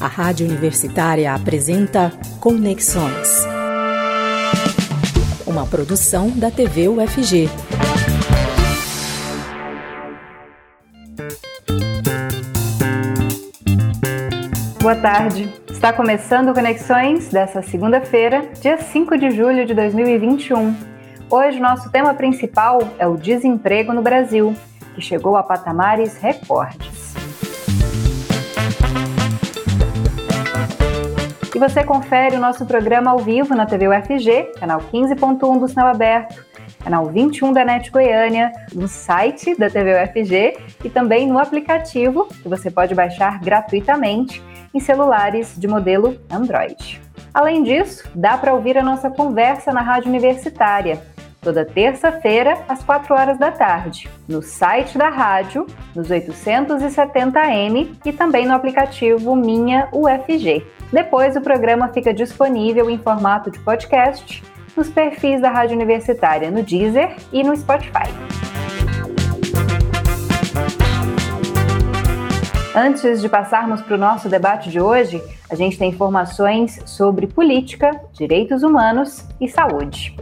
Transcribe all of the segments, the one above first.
A Rádio Universitária apresenta Conexões. Uma produção da TV UFG. Boa tarde. Está começando Conexões dessa segunda-feira, dia 5 de julho de 2021. Hoje, nosso tema principal é o desemprego no Brasil, que chegou a patamares recordes. E você confere o nosso programa ao vivo na TV UFG, canal 15.1 do Sinal Aberto, canal 21 da NET Goiânia, no site da TV UFG e também no aplicativo que você pode baixar gratuitamente em celulares de modelo Android. Além disso, dá para ouvir a nossa conversa na rádio universitária toda terça-feira, às 4 horas da tarde, no site da rádio, nos 870M e também no aplicativo Minha UFG. Depois, o programa fica disponível em formato de podcast nos perfis da Rádio Universitária no Deezer e no Spotify. Antes de passarmos para o nosso debate de hoje, a gente tem informações sobre política, direitos humanos e saúde.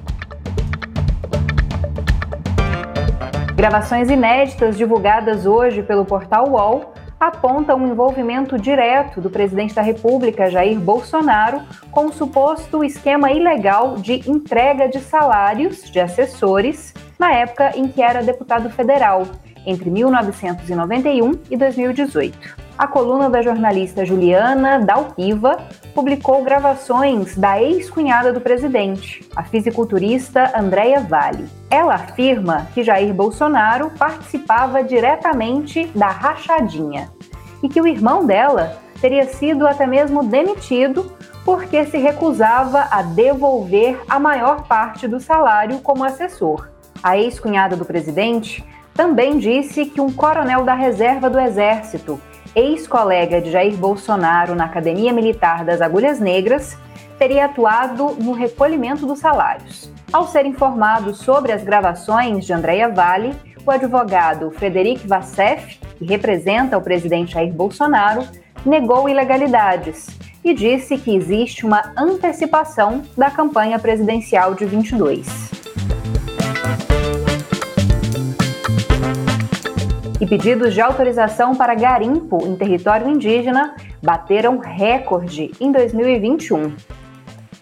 Gravações inéditas divulgadas hoje pelo portal UOL apontam um envolvimento direto do presidente da República, Jair Bolsonaro, com o suposto esquema ilegal de entrega de salários de assessores na época em que era deputado federal, entre 1991 e 2018 a coluna da jornalista Juliana Dalpiva publicou gravações da ex-cunhada do presidente, a fisiculturista Andréia Vale. Ela afirma que Jair Bolsonaro participava diretamente da rachadinha e que o irmão dela teria sido até mesmo demitido porque se recusava a devolver a maior parte do salário como assessor. A ex-cunhada do presidente também disse que um coronel da reserva do Exército ex-colega de Jair Bolsonaro na Academia Militar das Agulhas Negras, teria atuado no recolhimento dos salários. Ao ser informado sobre as gravações de Andréia Vale, o advogado Frederic Vassef, que representa o presidente Jair Bolsonaro, negou ilegalidades e disse que existe uma antecipação da campanha presidencial de 22. E pedidos de autorização para garimpo em território indígena bateram recorde em 2021.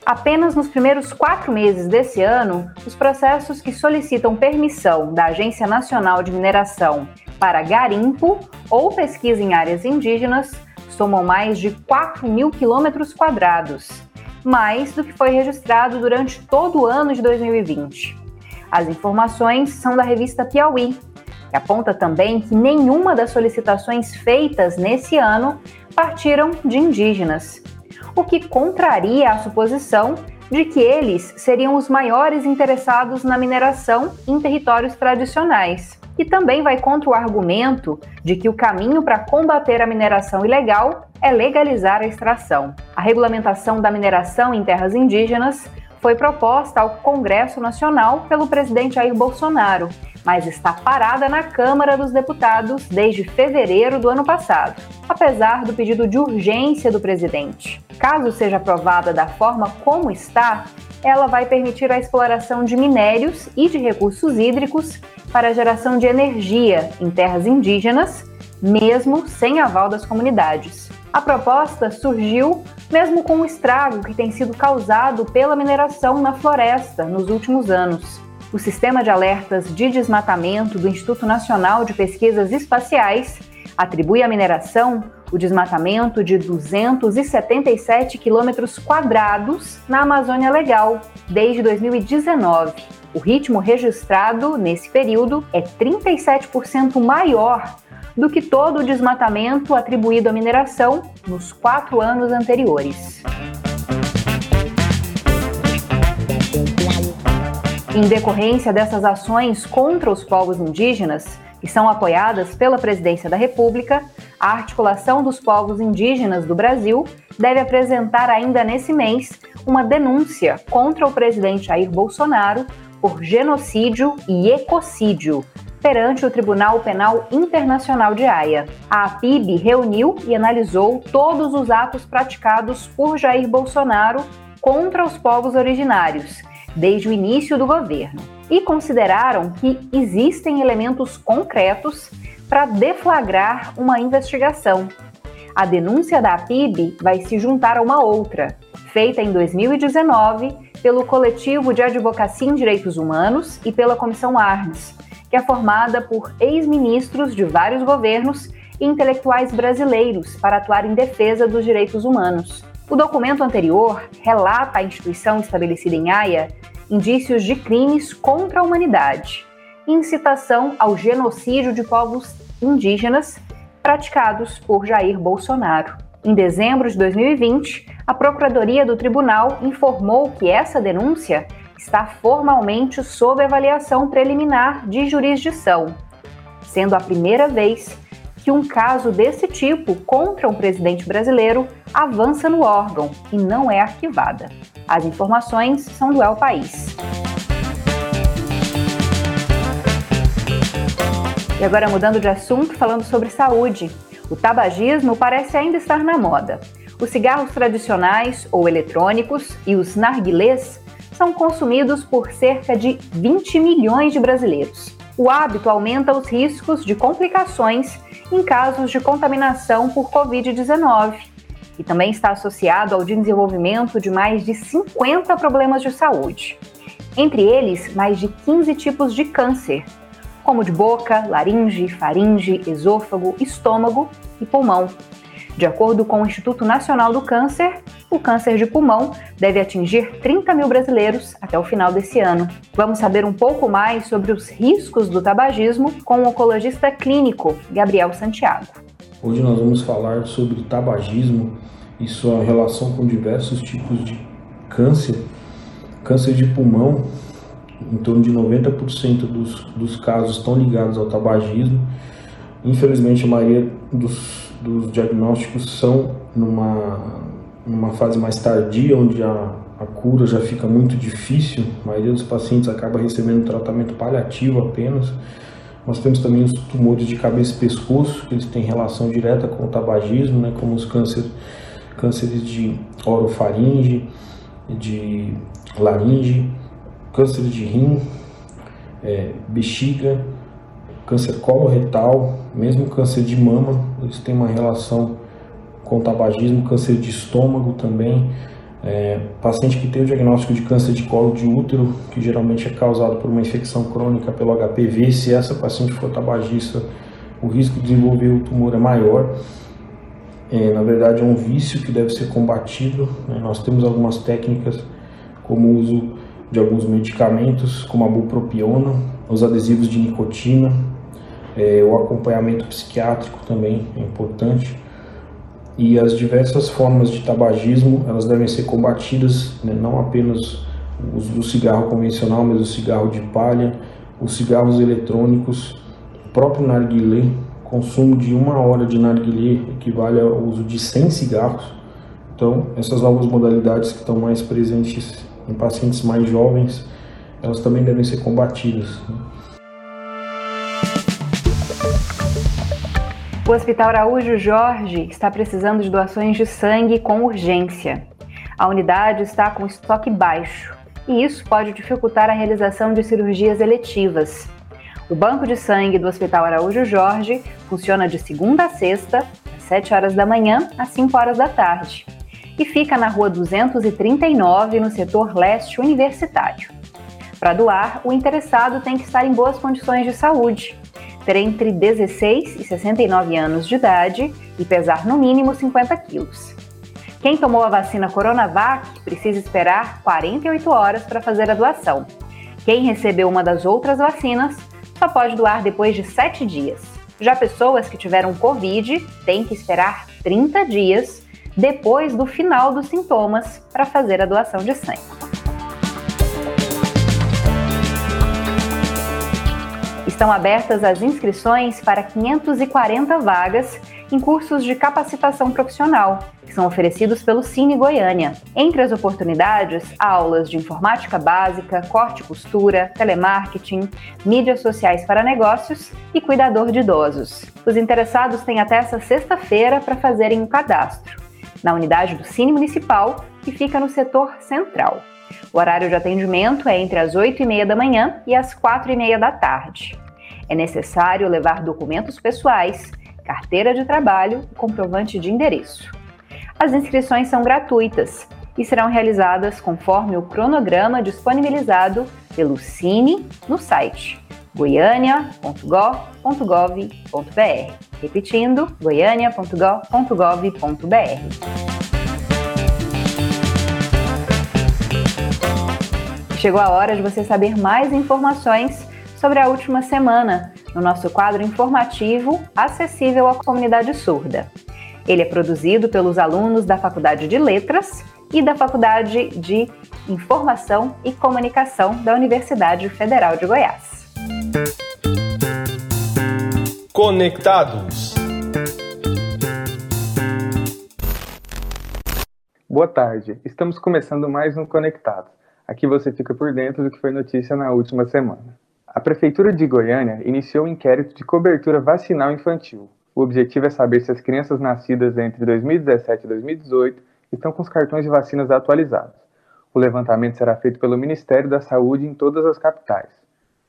Apenas nos primeiros quatro meses desse ano, os processos que solicitam permissão da Agência Nacional de Mineração para garimpo ou pesquisa em áreas indígenas somam mais de 4 mil quilômetros quadrados, mais do que foi registrado durante todo o ano de 2020. As informações são da revista Piauí, que aponta também que nenhuma das solicitações feitas nesse ano partiram de indígenas, o que contraria a suposição de que eles seriam os maiores interessados na mineração em territórios tradicionais. E também vai contra o argumento de que o caminho para combater a mineração ilegal é legalizar a extração. A regulamentação da mineração em terras indígenas foi proposta ao Congresso Nacional pelo presidente Jair Bolsonaro mas está parada na Câmara dos Deputados desde fevereiro do ano passado, apesar do pedido de urgência do presidente. Caso seja aprovada da forma como está, ela vai permitir a exploração de minérios e de recursos hídricos para a geração de energia em terras indígenas, mesmo sem aval das comunidades. A proposta surgiu mesmo com o estrago que tem sido causado pela mineração na floresta nos últimos anos o Sistema de Alertas de Desmatamento do Instituto Nacional de Pesquisas Espaciais atribui à mineração o desmatamento de 277 quilômetros quadrados na Amazônia Legal desde 2019. O ritmo registrado nesse período é 37% maior do que todo o desmatamento atribuído à mineração nos quatro anos anteriores. Em decorrência dessas ações contra os povos indígenas, que são apoiadas pela Presidência da República, a Articulação dos Povos Indígenas do Brasil deve apresentar ainda nesse mês uma denúncia contra o presidente Jair Bolsonaro por genocídio e ecocídio, perante o Tribunal Penal Internacional de Haia. A APIB reuniu e analisou todos os atos praticados por Jair Bolsonaro contra os povos originários, desde o início do governo, e consideraram que existem elementos concretos para deflagrar uma investigação. A denúncia da APIB vai se juntar a uma outra, feita em 2019 pelo Coletivo de Advocacia em Direitos Humanos e pela Comissão Arnes, que é formada por ex-ministros de vários governos e intelectuais brasileiros para atuar em defesa dos direitos humanos. O documento anterior relata à instituição estabelecida em Haia indícios de crimes contra a humanidade, incitação ao genocídio de povos indígenas praticados por Jair Bolsonaro. Em dezembro de 2020, a Procuradoria do Tribunal informou que essa denúncia está formalmente sob avaliação preliminar de jurisdição, sendo a primeira vez que um caso desse tipo contra um presidente brasileiro avança no órgão e não é arquivada. As informações são do El País. E agora mudando de assunto, falando sobre saúde. O tabagismo parece ainda estar na moda. Os cigarros tradicionais ou eletrônicos e os narguilés são consumidos por cerca de 20 milhões de brasileiros. O hábito aumenta os riscos de complicações em casos de contaminação por Covid-19 e também está associado ao desenvolvimento de mais de 50 problemas de saúde. Entre eles, mais de 15 tipos de câncer, como de boca, laringe, faringe, esôfago, estômago e pulmão. De acordo com o Instituto Nacional do Câncer, o câncer de pulmão deve atingir 30 mil brasileiros até o final desse ano. Vamos saber um pouco mais sobre os riscos do tabagismo com o oncologista clínico Gabriel Santiago. Hoje nós vamos falar sobre tabagismo e sua relação com diversos tipos de câncer. Câncer de pulmão, em torno de 90% dos, dos casos estão ligados ao tabagismo. Infelizmente, a maioria dos dos diagnósticos são numa, numa fase mais tardia, onde a, a cura já fica muito difícil, a maioria dos pacientes acaba recebendo tratamento paliativo apenas. Nós temos também os tumores de cabeça e pescoço, que eles têm relação direta com o tabagismo, né, como os cânceres, cânceres de orofaringe, de laringe, câncer de rim, é, bexiga, câncer coloretal, mesmo câncer de mama, eles têm uma relação com tabagismo, câncer de estômago também. É, paciente que tem o diagnóstico de câncer de colo de útero, que geralmente é causado por uma infecção crônica pelo HPV, se essa paciente for tabagista, o risco de desenvolver o tumor é maior. É, na verdade, é um vício que deve ser combatido. Né? Nós temos algumas técnicas, como o uso de alguns medicamentos, como a bupropiona, os adesivos de nicotina, é, o acompanhamento psiquiátrico também é importante. E as diversas formas de tabagismo, elas devem ser combatidas, né, não apenas o uso do cigarro convencional, mas o cigarro de palha, os cigarros eletrônicos, o próprio narguilé, consumo de uma hora de narguilé equivale ao uso de 100 cigarros. Então, essas novas modalidades que estão mais presentes em pacientes mais jovens, elas também devem ser combatidas. Né? O Hospital Araújo Jorge está precisando de doações de sangue com urgência. A unidade está com estoque baixo e isso pode dificultar a realização de cirurgias eletivas. O banco de sangue do Hospital Araújo Jorge funciona de segunda a sexta, às 7 horas da manhã às 5 horas da tarde, e fica na rua 239, no setor leste universitário. Para doar, o interessado tem que estar em boas condições de saúde ter entre 16 e 69 anos de idade e pesar no mínimo 50 quilos. Quem tomou a vacina Coronavac precisa esperar 48 horas para fazer a doação. Quem recebeu uma das outras vacinas só pode doar depois de 7 dias. Já pessoas que tiveram Covid têm que esperar 30 dias depois do final dos sintomas para fazer a doação de sangue. Estão abertas as inscrições para 540 vagas em cursos de capacitação profissional, que são oferecidos pelo Cine Goiânia. Entre as oportunidades, aulas de informática básica, corte e costura, telemarketing, mídias sociais para negócios e cuidador de idosos. Os interessados têm até essa sexta-feira para fazerem o um cadastro, na unidade do Cine Municipal, que fica no setor central. O horário de atendimento é entre as 8 e meia da manhã e as 4 e meia da tarde. É necessário levar documentos pessoais, carteira de trabalho e comprovante de endereço. As inscrições são gratuitas e serão realizadas conforme o cronograma disponibilizado pelo Cine no site goiania.gov.br. Repetindo, goiania.gov.br. Chegou a hora de você saber mais informações sobre a última semana no nosso quadro informativo acessível à comunidade surda. Ele é produzido pelos alunos da Faculdade de Letras e da Faculdade de Informação e Comunicação da Universidade Federal de Goiás. Conectados. Boa tarde. Estamos começando mais um Conectados Aqui você fica por dentro do que foi notícia na última semana. A Prefeitura de Goiânia iniciou um inquérito de cobertura vacinal infantil. O objetivo é saber se as crianças nascidas entre 2017 e 2018 estão com os cartões de vacinas atualizados. O levantamento será feito pelo Ministério da Saúde em todas as capitais.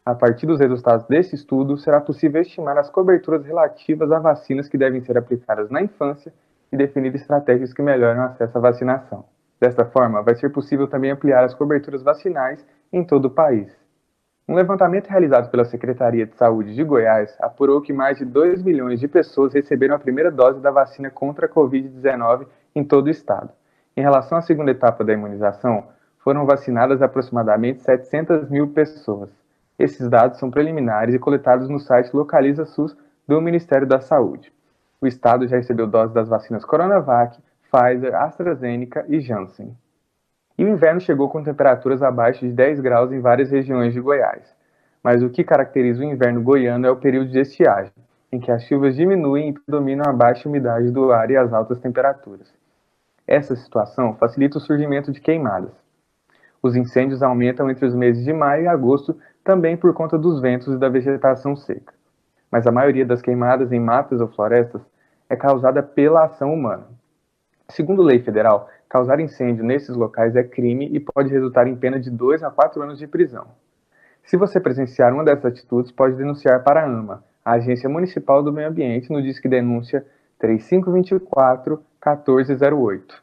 A partir dos resultados desse estudo, será possível estimar as coberturas relativas a vacinas que devem ser aplicadas na infância e definir estratégias que melhoram o acesso à vacinação. Desta forma, vai ser possível também ampliar as coberturas vacinais em todo o país. Um levantamento realizado pela Secretaria de Saúde de Goiás apurou que mais de 2 milhões de pessoas receberam a primeira dose da vacina contra a Covid-19 em todo o estado. Em relação à segunda etapa da imunização, foram vacinadas aproximadamente 700 mil pessoas. Esses dados são preliminares e coletados no site Localiza SUS do Ministério da Saúde. O estado já recebeu doses das vacinas Coronavac, Pfizer, AstraZeneca e Janssen. E o inverno chegou com temperaturas abaixo de 10 graus em várias regiões de Goiás. Mas o que caracteriza o inverno goiano é o período de estiagem, em que as chuvas diminuem e predominam a baixa umidade do ar e as altas temperaturas. Essa situação facilita o surgimento de queimadas. Os incêndios aumentam entre os meses de maio e agosto também por conta dos ventos e da vegetação seca. Mas a maioria das queimadas em matas ou florestas é causada pela ação humana. Segundo lei federal, causar incêndio nesses locais é crime e pode resultar em pena de 2 a 4 anos de prisão. Se você presenciar uma dessas atitudes, pode denunciar para a AMA, a Agência Municipal do Meio Ambiente, no Disque Denúncia 3524-1408.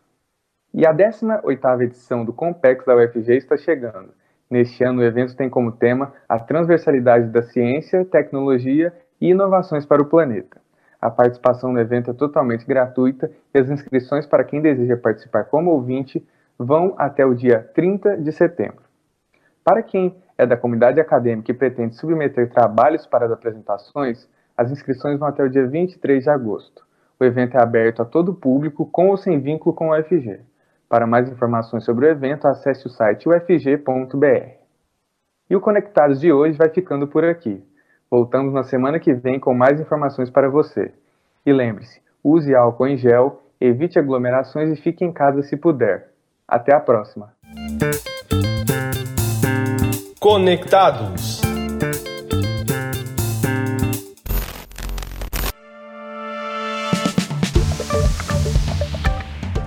E a 18ª edição do Compex da UFG está chegando. Neste ano, o evento tem como tema a transversalidade da ciência, tecnologia e inovações para o planeta. A participação no evento é totalmente gratuita e as inscrições para quem deseja participar como ouvinte vão até o dia 30 de setembro. Para quem é da comunidade acadêmica e pretende submeter trabalhos para as apresentações, as inscrições vão até o dia 23 de agosto. O evento é aberto a todo público, com ou sem vínculo com o UFG. Para mais informações sobre o evento, acesse o site ufg.br. E o Conectados de hoje vai ficando por aqui. Voltamos na semana que vem com mais informações para você. E lembre-se, use álcool em gel, evite aglomerações e fique em casa se puder. Até a próxima. Conectados.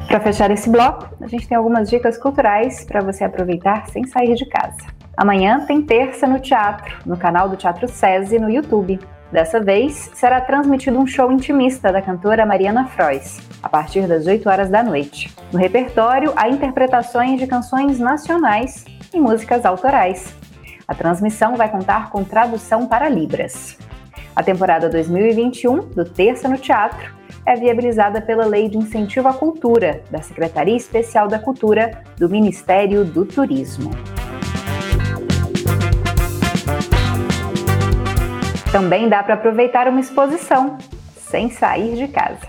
Para fechar esse bloco, a gente tem algumas dicas culturais para você aproveitar sem sair de casa. Amanhã tem terça no teatro, no canal do Teatro SESI no YouTube. Dessa vez, será transmitido um show intimista da cantora Mariana Frois, a partir das 8 horas da noite. No repertório, há interpretações de canções nacionais e músicas autorais. A transmissão vai contar com tradução para Libras. A temporada 2021 do Terça no Teatro é viabilizada pela Lei de Incentivo à Cultura, da Secretaria Especial da Cultura do Ministério do Turismo. Também dá para aproveitar uma exposição, sem sair de casa.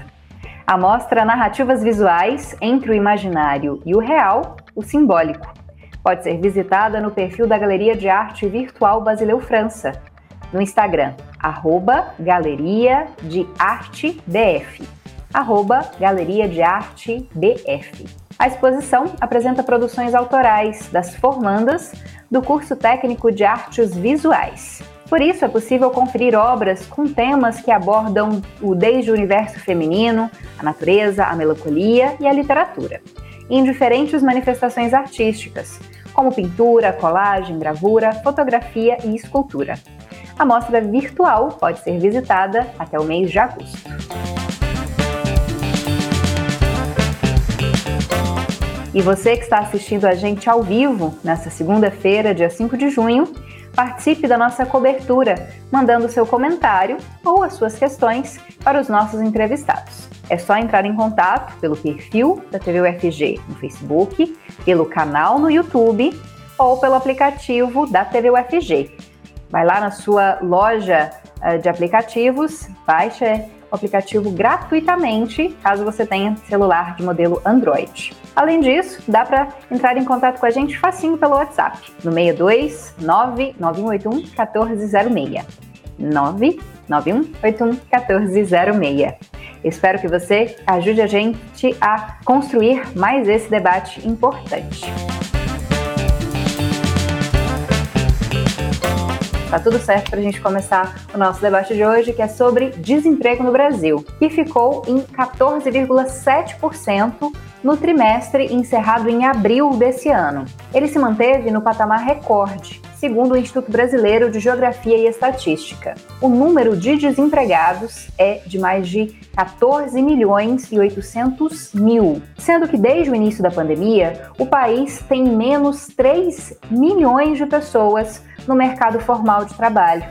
A mostra Narrativas Visuais entre o Imaginário e o Real, o Simbólico. Pode ser visitada no perfil da Galeria de Arte Virtual Basileu França, no Instagram, arroba Galeria de Arte arroba Galeria de Arte. A exposição apresenta produções autorais das formandas do curso técnico de artes visuais. Por isso, é possível conferir obras com temas que abordam o desde o universo feminino, a natureza, a melancolia e a literatura, em diferentes manifestações artísticas, como pintura, colagem, gravura, fotografia e escultura. A mostra virtual pode ser visitada até o mês de agosto. E você que está assistindo a gente ao vivo nesta segunda-feira, dia 5 de junho, participe da nossa cobertura, mandando seu comentário ou as suas questões para os nossos entrevistados. É só entrar em contato pelo perfil da TV UFG no Facebook, pelo canal no YouTube ou pelo aplicativo da TV UFG. Vai lá na sua loja eh, de aplicativos, baixa o aplicativo gratuitamente, caso você tenha celular de modelo Android. Além disso, dá para entrar em contato com a gente facinho pelo WhatsApp, no 62 99181 1406. 99181 1406. Espero que você ajude a gente a construir mais esse debate importante. Tá tudo certo para a gente começar o nosso debate de hoje, que é sobre desemprego no Brasil, que ficou em 14,7% no trimestre encerrado em abril desse ano. Ele se manteve no patamar recorde, segundo o Instituto Brasileiro de Geografia e Estatística. O número de desempregados é de mais de 14 milhões e 800 mil, sendo que desde o início da pandemia, o país tem menos 3 milhões de pessoas no mercado formal de trabalho.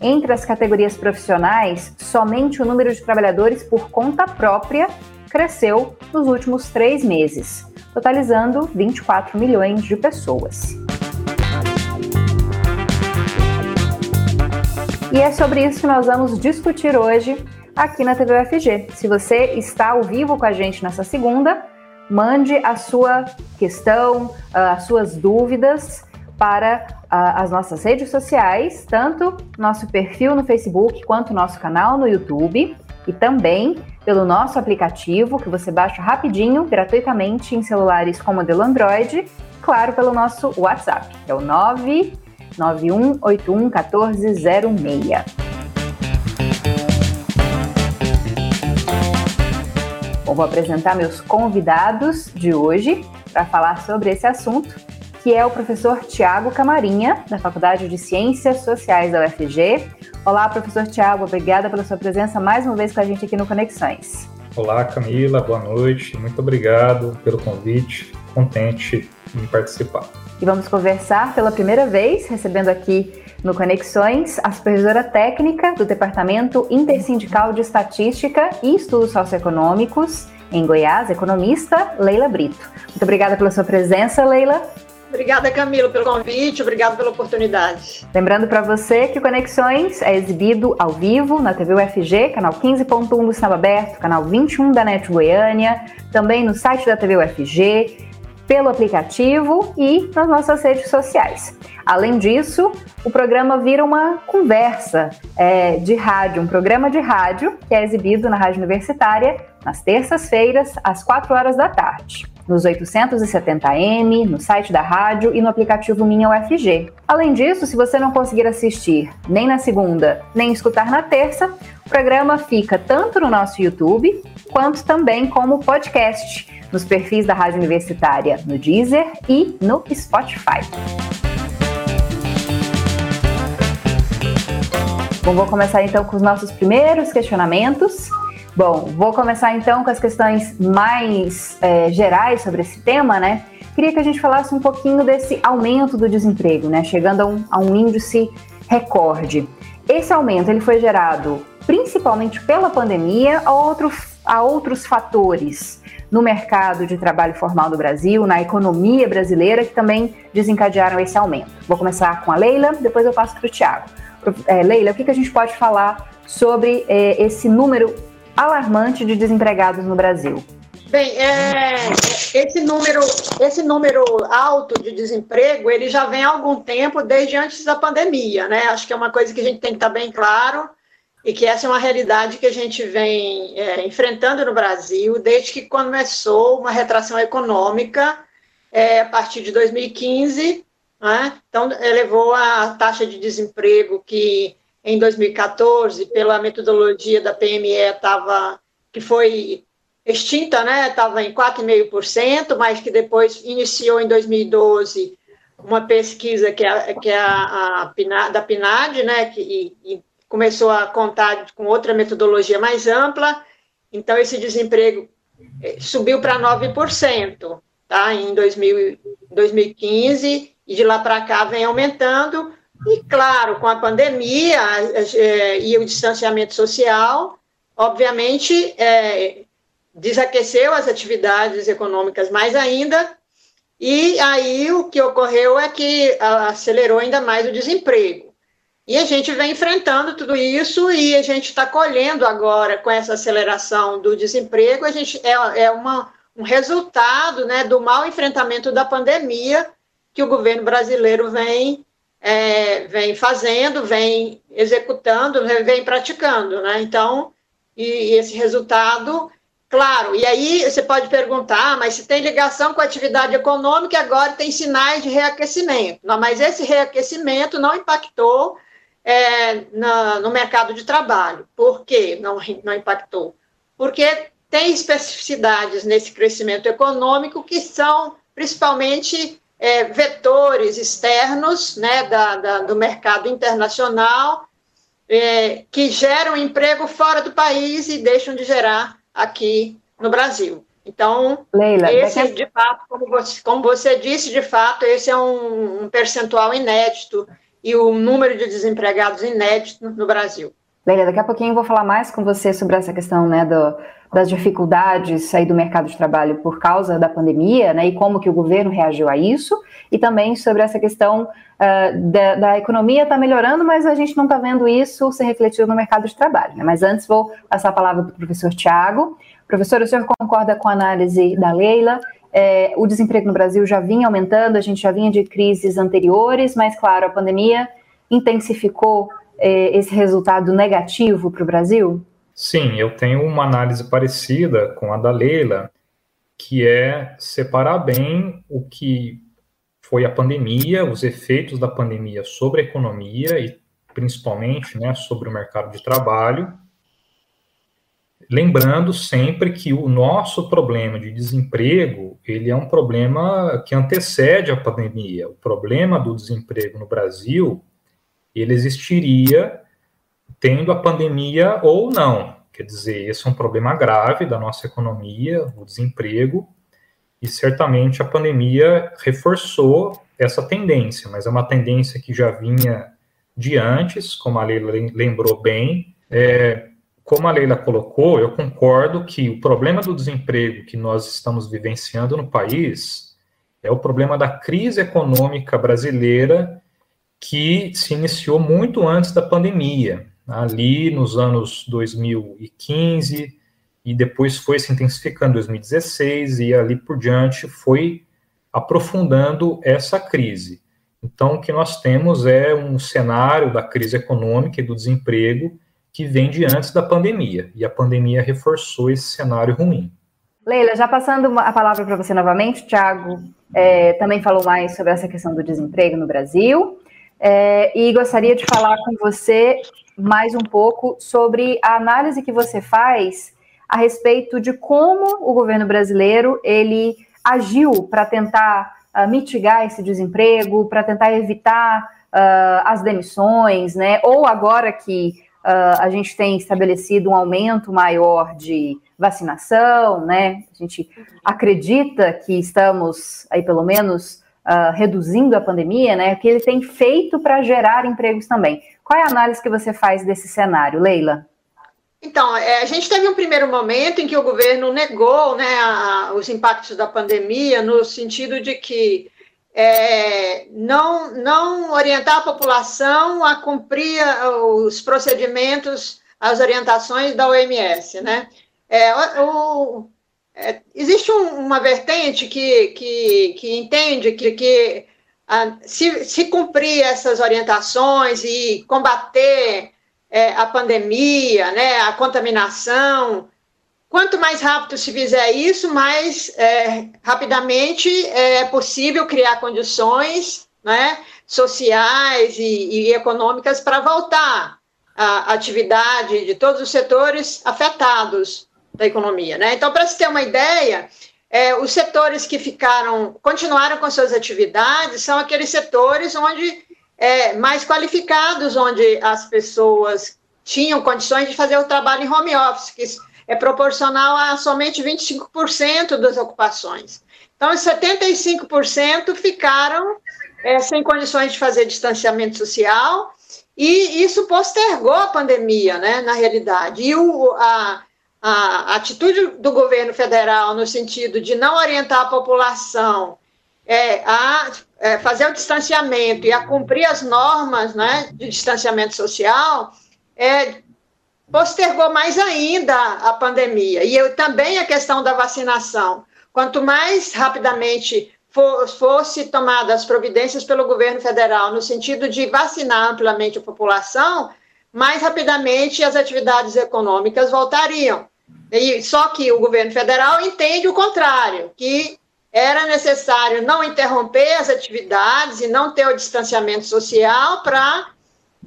Entre as categorias profissionais, somente o número de trabalhadores por conta própria cresceu nos últimos três meses, totalizando 24 milhões de pessoas. E é sobre isso que nós vamos discutir hoje aqui na TV UFG. Se você está ao vivo com a gente nessa segunda, mande a sua questão, ah, as suas dúvidas para ah, as nossas redes sociais, tanto nosso perfil no Facebook quanto nosso canal no YouTube e também pelo nosso aplicativo, que você baixa rapidinho, gratuitamente, em celulares com modelo Android, claro, pelo nosso WhatsApp, que é o 991811406. Bom, vou apresentar meus convidados de hoje para falar sobre esse assunto, que é o professor Tiago Camarinha, da Faculdade de Ciências Sociais da UFG, Olá, professor Tiago, obrigada pela sua presença mais uma vez com a gente aqui no Conexões. Olá, Camila, boa noite, muito obrigado pelo convite, contente em participar. E vamos conversar pela primeira vez, recebendo aqui no Conexões a supervisora técnica do Departamento Intersindical de Estatística e Estudos Socioeconômicos em Goiás, economista Leila Brito. Muito obrigada pela sua presença, Leila. Obrigada, Camilo, pelo convite, obrigado pela oportunidade. Lembrando para você que Conexões é exibido ao vivo na TV UFG, canal 15.1 do Sinal Aberto, canal 21 da NET Goiânia, também no site da TV UFG, pelo aplicativo e nas nossas redes sociais. Além disso, o programa vira uma conversa é, de rádio, um programa de rádio que é exibido na Rádio Universitária nas terças-feiras, às 4 horas da tarde nos 870M, no site da rádio e no aplicativo Minha UFG. Além disso, se você não conseguir assistir nem na segunda, nem escutar na terça, o programa fica tanto no nosso YouTube quanto também como podcast nos perfis da Rádio Universitária no Deezer e no Spotify. Bom, vou começar então com os nossos primeiros questionamentos. Bom, vou começar então com as questões mais é, gerais sobre esse tema, né? Queria que a gente falasse um pouquinho desse aumento do desemprego, né? Chegando a um, a um índice recorde. Esse aumento ele foi gerado principalmente pela pandemia ou outro, a outros fatores no mercado de trabalho formal do Brasil, na economia brasileira, que também desencadearam esse aumento. Vou começar com a Leila, depois eu passo para o Tiago. É, Leila, o que, que a gente pode falar sobre é, esse número alarmante de desempregados no Brasil? Bem, é, esse, número, esse número alto de desemprego, ele já vem há algum tempo, desde antes da pandemia, né? Acho que é uma coisa que a gente tem que estar bem claro, e que essa é uma realidade que a gente vem é, enfrentando no Brasil desde que começou uma retração econômica é, a partir de 2015. Né? Então, elevou a taxa de desemprego que em 2014, pela metodologia da PME, estava que foi extinta, né? Estava em 4,5%, mas que depois iniciou em 2012 uma pesquisa que é, que é a, a, da PNAD, né? Que, e, e começou a contar com outra metodologia mais ampla, então esse desemprego eh, subiu para 9%, tá? Em 2000, 2015, e de lá para cá vem aumentando, e claro, com a pandemia é, e o distanciamento social, obviamente, é, desaqueceu as atividades econômicas mais ainda, e aí o que ocorreu é que acelerou ainda mais o desemprego. E a gente vem enfrentando tudo isso e a gente está colhendo agora com essa aceleração do desemprego, a gente é, é uma, um resultado né, do mau enfrentamento da pandemia que o governo brasileiro vem, é, vem fazendo, vem executando, vem praticando. Né? Então, e, e esse resultado Claro, e aí você pode perguntar, ah, mas se tem ligação com a atividade econômica, agora tem sinais de reaquecimento. Não, mas esse reaquecimento não impactou é, na, no mercado de trabalho. Por que não, não impactou? Porque tem especificidades nesse crescimento econômico que são principalmente é, vetores externos né, da, da, do mercado internacional é, que geram emprego fora do país e deixam de gerar aqui no Brasil. Então, Leila, esse, daqui... de fato, como você, como você, disse, de fato, esse é um, um percentual inédito e o número de desempregados inédito no Brasil. Leila, daqui a pouquinho eu vou falar mais com você sobre essa questão né, do, das dificuldades aí do mercado de trabalho por causa da pandemia, né, e como que o governo reagiu a isso, e também sobre essa questão uh, da, da, economia está melhorando, mas a gente não está vendo isso ser refletido no mercado de trabalho. Né? Mas antes vou passar a palavra para o professor Tiago. Professor, o senhor concorda com a análise da Leila? É, o desemprego no Brasil já vinha aumentando, a gente já vinha de crises anteriores, mas, claro, a pandemia intensificou é, esse resultado negativo para o Brasil? Sim, eu tenho uma análise parecida com a da Leila, que é separar bem o que foi a pandemia, os efeitos da pandemia sobre a economia e principalmente né, sobre o mercado de trabalho, Lembrando sempre que o nosso problema de desemprego, ele é um problema que antecede a pandemia. O problema do desemprego no Brasil, ele existiria tendo a pandemia ou não. Quer dizer, esse é um problema grave da nossa economia, o desemprego, e certamente a pandemia reforçou essa tendência, mas é uma tendência que já vinha de antes, como a Leila lembrou bem, é, como a Leila colocou, eu concordo que o problema do desemprego que nós estamos vivenciando no país é o problema da crise econômica brasileira que se iniciou muito antes da pandemia, ali nos anos 2015 e depois foi se intensificando em 2016 e ali por diante foi aprofundando essa crise. Então, o que nós temos é um cenário da crise econômica e do desemprego que vem de antes da pandemia, e a pandemia reforçou esse cenário ruim. Leila, já passando a palavra para você novamente, Tiago é, também falou mais sobre essa questão do desemprego no Brasil, é, e gostaria de falar com você mais um pouco sobre a análise que você faz a respeito de como o governo brasileiro ele agiu para tentar uh, mitigar esse desemprego, para tentar evitar uh, as demissões, né? Ou agora que Uh, a gente tem estabelecido um aumento maior de vacinação, né? A gente acredita que estamos aí pelo menos reduzindo a pandemia, né? O que ele tem feito para gerar empregos também. Qual é a análise que você faz desse cenário, Leila? Então, é, a gente teve um primeiro momento em que o governo negou né, a, os impactos da pandemia, no sentido de que é, não, não orientar a população a cumprir os procedimentos, as orientações da OMS, né? É, o, é, existe um, uma vertente que, que, que entende que, que a, se, se cumprir essas orientações e combater é, a pandemia, né, a contaminação. Quanto mais rápido se fizer isso, mais é, rapidamente é possível criar condições né, sociais e, e econômicas para voltar à atividade de todos os setores afetados da economia. Né? Então, para se ter uma ideia, é, os setores que ficaram, continuaram com suas atividades, são aqueles setores onde é, mais qualificados, onde as pessoas tinham condições de fazer o trabalho em home office, que é proporcional a somente 25% das ocupações. Então, 75% ficaram é, sem condições de fazer distanciamento social, e isso postergou a pandemia, né, na realidade. E o, a, a atitude do governo federal no sentido de não orientar a população é, a é, fazer o distanciamento e a cumprir as normas né, de distanciamento social, é, postergou mais ainda a pandemia. E eu, também a questão da vacinação. Quanto mais rapidamente fosse tomadas as providências pelo governo federal no sentido de vacinar amplamente a população, mais rapidamente as atividades econômicas voltariam. E, só que o governo federal entende o contrário, que era necessário não interromper as atividades e não ter o distanciamento social para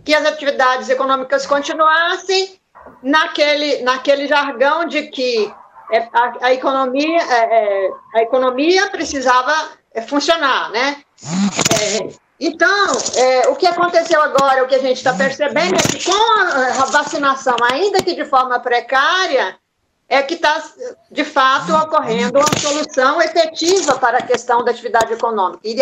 que as atividades econômicas continuassem naquele, naquele jargão de que é, a, a economia, é, é, a economia precisava funcionar, né? É, então, é, o que aconteceu agora, o que a gente está percebendo é que com a vacinação, ainda que de forma precária, é que está, de fato, ocorrendo uma solução efetiva para a questão da atividade econômica. E,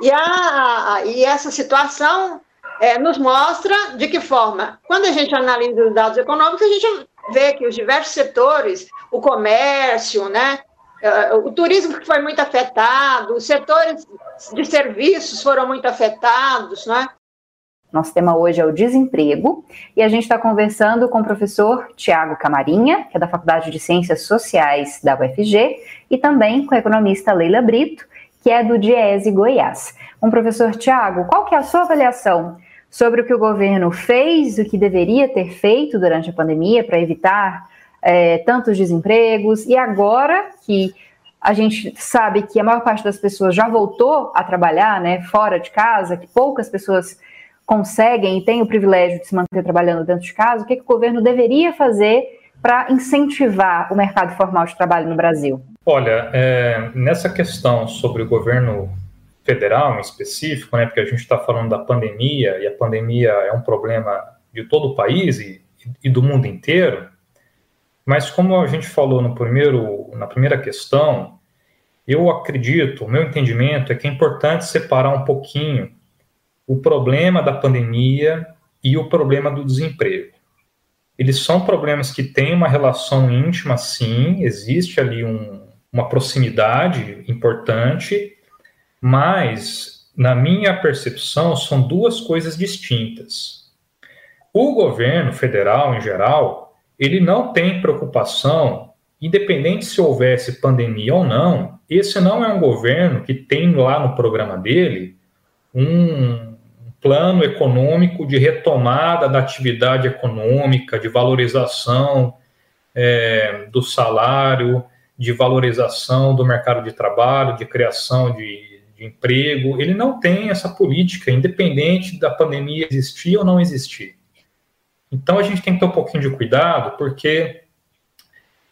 e, a, e essa situação é, nos mostra de que forma, quando a gente analisa os dados econômicos, a gente vê que os diversos setores, o comércio, né, é, o turismo foi muito afetado, os setores de serviços foram muito afetados, né? Nosso tema hoje é o desemprego e a gente está conversando com o professor Tiago Camarinha, que é da Faculdade de Ciências Sociais da UFG, e também com a economista Leila Brito, que é do Diese Goiás. Um professor Tiago, qual que é a sua avaliação sobre o que o governo fez, o que deveria ter feito durante a pandemia para evitar é, tantos desempregos e agora que a gente sabe que a maior parte das pessoas já voltou a trabalhar, né, fora de casa, que poucas pessoas conseguem e têm o privilégio de se manter trabalhando dentro de casa, o que, que o governo deveria fazer para incentivar o mercado formal de trabalho no Brasil? Olha, é, nessa questão sobre o governo federal em específico, né, porque a gente está falando da pandemia e a pandemia é um problema de todo o país e, e do mundo inteiro, mas como a gente falou no primeiro, na primeira questão, eu acredito, o meu entendimento é que é importante separar um pouquinho o problema da pandemia e o problema do desemprego. Eles são problemas que têm uma relação íntima, sim, existe ali um, uma proximidade importante, mas, na minha percepção, são duas coisas distintas. O governo federal, em geral, ele não tem preocupação, independente se houvesse pandemia ou não, esse não é um governo que tem lá no programa dele um, plano econômico de retomada da atividade econômica, de valorização é, do salário, de valorização do mercado de trabalho, de criação de, de emprego. Ele não tem essa política, independente da pandemia existir ou não existir. Então a gente tem que ter um pouquinho de cuidado, porque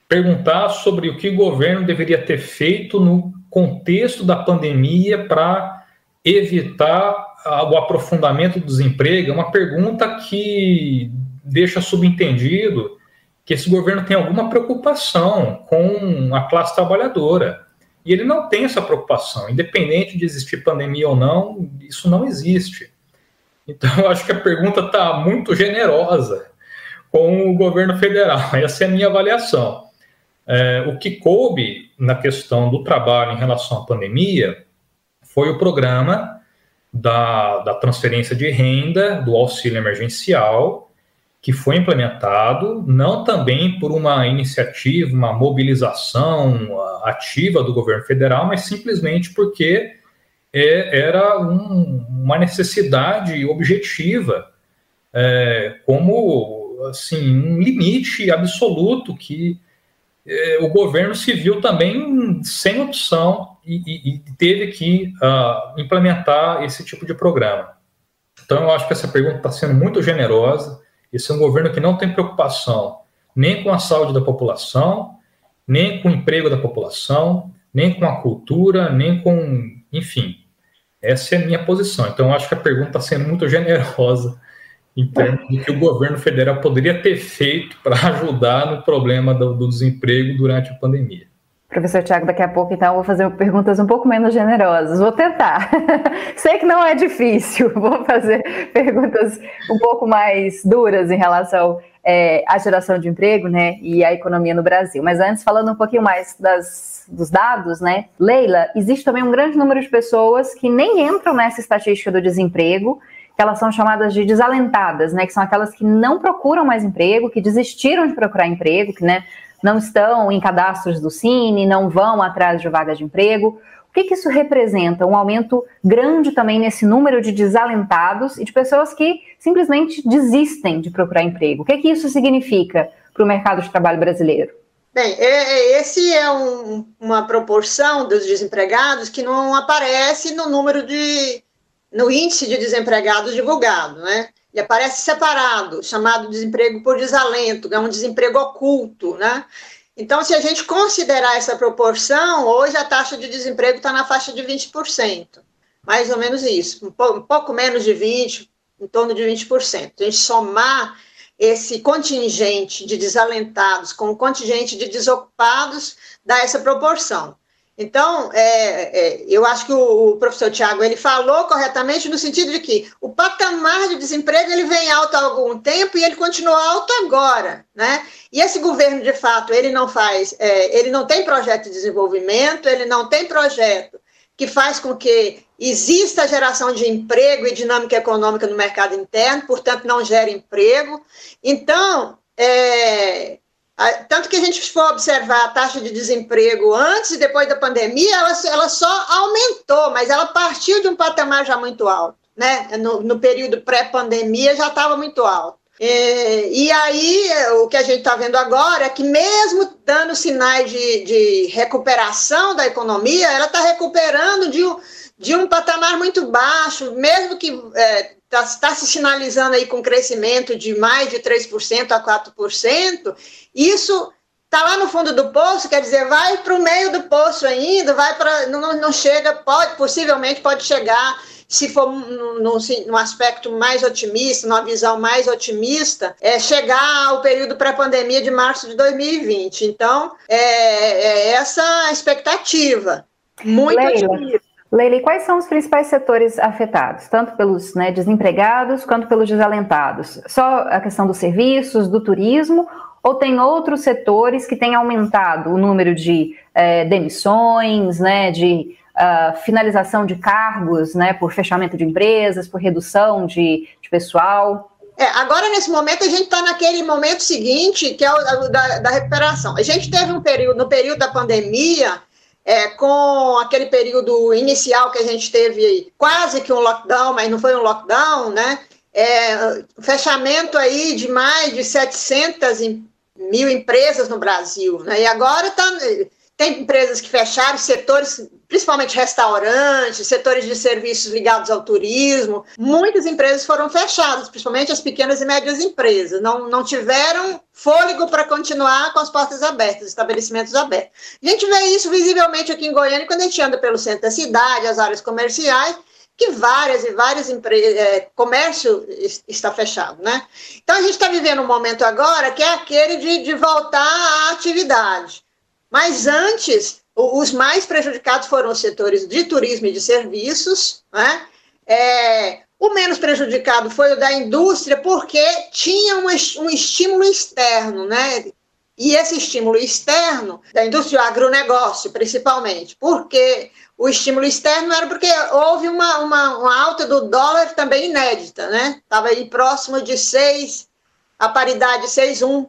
perguntar sobre o que o governo deveria ter feito no contexto da pandemia para evitar o aprofundamento do desemprego é uma pergunta que deixa subentendido que esse governo tem alguma preocupação com a classe trabalhadora. E ele não tem essa preocupação, independente de existir pandemia ou não, isso não existe. Então, eu acho que a pergunta está muito generosa com o governo federal. Essa é a minha avaliação. É, o que coube na questão do trabalho em relação à pandemia foi o programa da, da transferência de renda, do auxílio emergencial, que foi implementado, não também por uma iniciativa, uma mobilização ativa do governo federal, mas simplesmente porque é, era um, uma necessidade objetiva é, como assim um limite absoluto que é, o governo se viu também sem opção e, e, teve que uh, implementar esse tipo de programa. Então, eu acho que essa pergunta está sendo muito generosa. Esse é um governo que não tem preocupação nem com a saúde da população, nem com o emprego da população, nem com a cultura, nem com. Enfim, essa é a minha posição. Então, eu acho que a pergunta está sendo muito generosa em termos de que o governo federal poderia ter feito para ajudar no problema do, do, desemprego durante a pandemia. Professor Tiago, daqui a pouco, então, eu vou fazer perguntas um pouco menos generosas. Vou tentar. Sei que não é difícil. Vou fazer perguntas um pouco mais duras em relação é, à geração de emprego né, e à economia no Brasil. Mas antes, falando um pouquinho mais das, dos dados, né? Leila, existe também um grande número de pessoas que nem entram nessa estatística do desemprego que elas são chamadas de desalentadas, né, que são aquelas que não procuram mais emprego, que desistiram de procurar emprego, que né, não estão em cadastros do Cine, não vão atrás de vagas de emprego. O que, que isso representa? Um aumento grande também nesse número de desalentados e de pessoas que simplesmente desistem de procurar emprego. O que, que isso significa para o mercado de trabalho brasileiro? Bem, é, é, esse é um, uma proporção dos desempregados que não aparece no número de, no índice de desempregados divulgado, né? Ele aparece separado, chamado desemprego por desalento, é um desemprego oculto, né? Então, se a gente considerar essa proporção, hoje a taxa de desemprego está na faixa de 20%, mais ou menos isso, um pouco, um pouco menos de 20%, em torno de 20%. A gente somar esse contingente de desalentados com o contingente de desocupados, dá essa proporção. Então, é, é, eu acho que o, o, professor Tiago ele falou corretamente no sentido de que o patamar de desemprego ele vem alto há algum tempo e ele continua alto agora, né? E esse governo, de fato, ele não faz, é, ele não tem projeto de desenvolvimento, ele não tem projeto que faz com que exista geração de emprego e dinâmica econômica no mercado interno, portanto, não gera emprego. Então, é, tanto que a gente for observar a taxa de desemprego antes e depois da pandemia, ela, ela só aumentou, mas ela partiu de um patamar já muito alto. Né? No, no período pré-pandemia já estava muito alto. E, e, aí, o que a gente está vendo agora é que, mesmo dando sinais de, de recuperação da economia, ela está recuperando de de um patamar muito baixo, mesmo que está é, tá, tá se sinalizando aí com crescimento de mais de 3% a 4%, isso está lá no fundo do poço, quer dizer, vai para o meio do poço ainda, vai para. Não, não chega, pode, possivelmente pode chegar, se for num, num aspecto mais otimista, numa visão mais otimista, é chegar ao período pré-pandemia de março de 2020. Então, é, é essa a expectativa. Muito Leila. otimista. Leila, quais são os principais setores afetados, tanto pelos né, desempregados quanto pelos desalentados? Só a questão dos serviços, do turismo, ou tem outros setores que têm aumentado o número de é, demissões, né, de uh, finalização de cargos, né, por fechamento de empresas, por redução de, de pessoal? É, agora, nesse momento, a gente está naquele momento seguinte, que é o da, da, recuperação. A gente teve um período, no período da pandemia, é, com aquele período inicial que a gente teve quase que um lockdown, mas não foi um lockdown, né? É, fechamento aí de mais de 700 mil empresas no Brasil, né? E agora tá, tem empresas que fecharam, setores, principalmente restaurantes, setores de serviços ligados ao turismo. Muitas empresas foram fechadas, principalmente as pequenas e médias empresas. Não, não tiveram fôlego para continuar com as portas abertas, estabelecimentos abertos. A gente vê isso visivelmente aqui em Goiânia quando a gente anda pelo centro da cidade, as áreas comerciais que várias e várias empresas, é, comércio está fechado, né? Então a gente está vivendo um momento agora que é aquele de, de voltar à atividade. Mas antes, os mais prejudicados foram os setores de turismo e de serviços, né? É, o menos prejudicado foi o da indústria, porque tinha um, um estímulo externo, né? E esse estímulo externo, da indústria do agronegócio, principalmente, porque o estímulo externo era porque houve uma, uma, uma alta do dólar também inédita, né? Estava aí próximo de 6, a paridade 6,1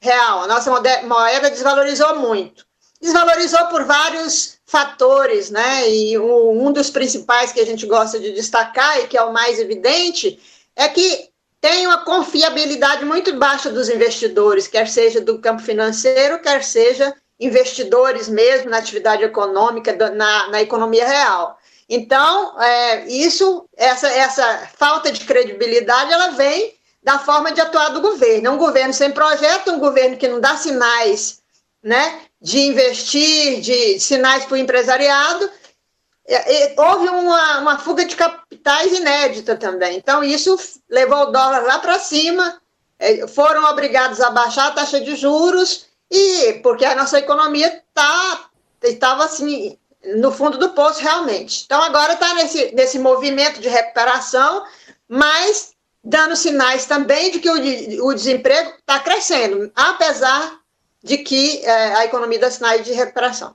real. A nossa moeda desvalorizou muito. Desvalorizou por vários fatores, né? E um dos principais que a gente gosta de destacar e que é o mais evidente é que tem uma confiabilidade muito baixa dos investidores, quer seja do campo financeiro, quer seja investidores mesmo na atividade econômica, na, na economia real. Então, é, isso, essa, essa falta de credibilidade, ela vem da forma de atuar do governo. É um governo sem projeto, um governo que não dá sinais né, de investir, de sinais para o empresariado. E, houve uma, uma fuga de capitais inédita também. Então, isso levou o dólar lá para cima, é, foram obrigados a baixar a taxa de juros, e porque a nossa economia tá, estava assim, no fundo do poço realmente. Então, agora está nesse, nesse movimento de recuperação, mas dando sinais também de que o, o desemprego está crescendo, apesar de que é, a economia dá sinais de recuperação.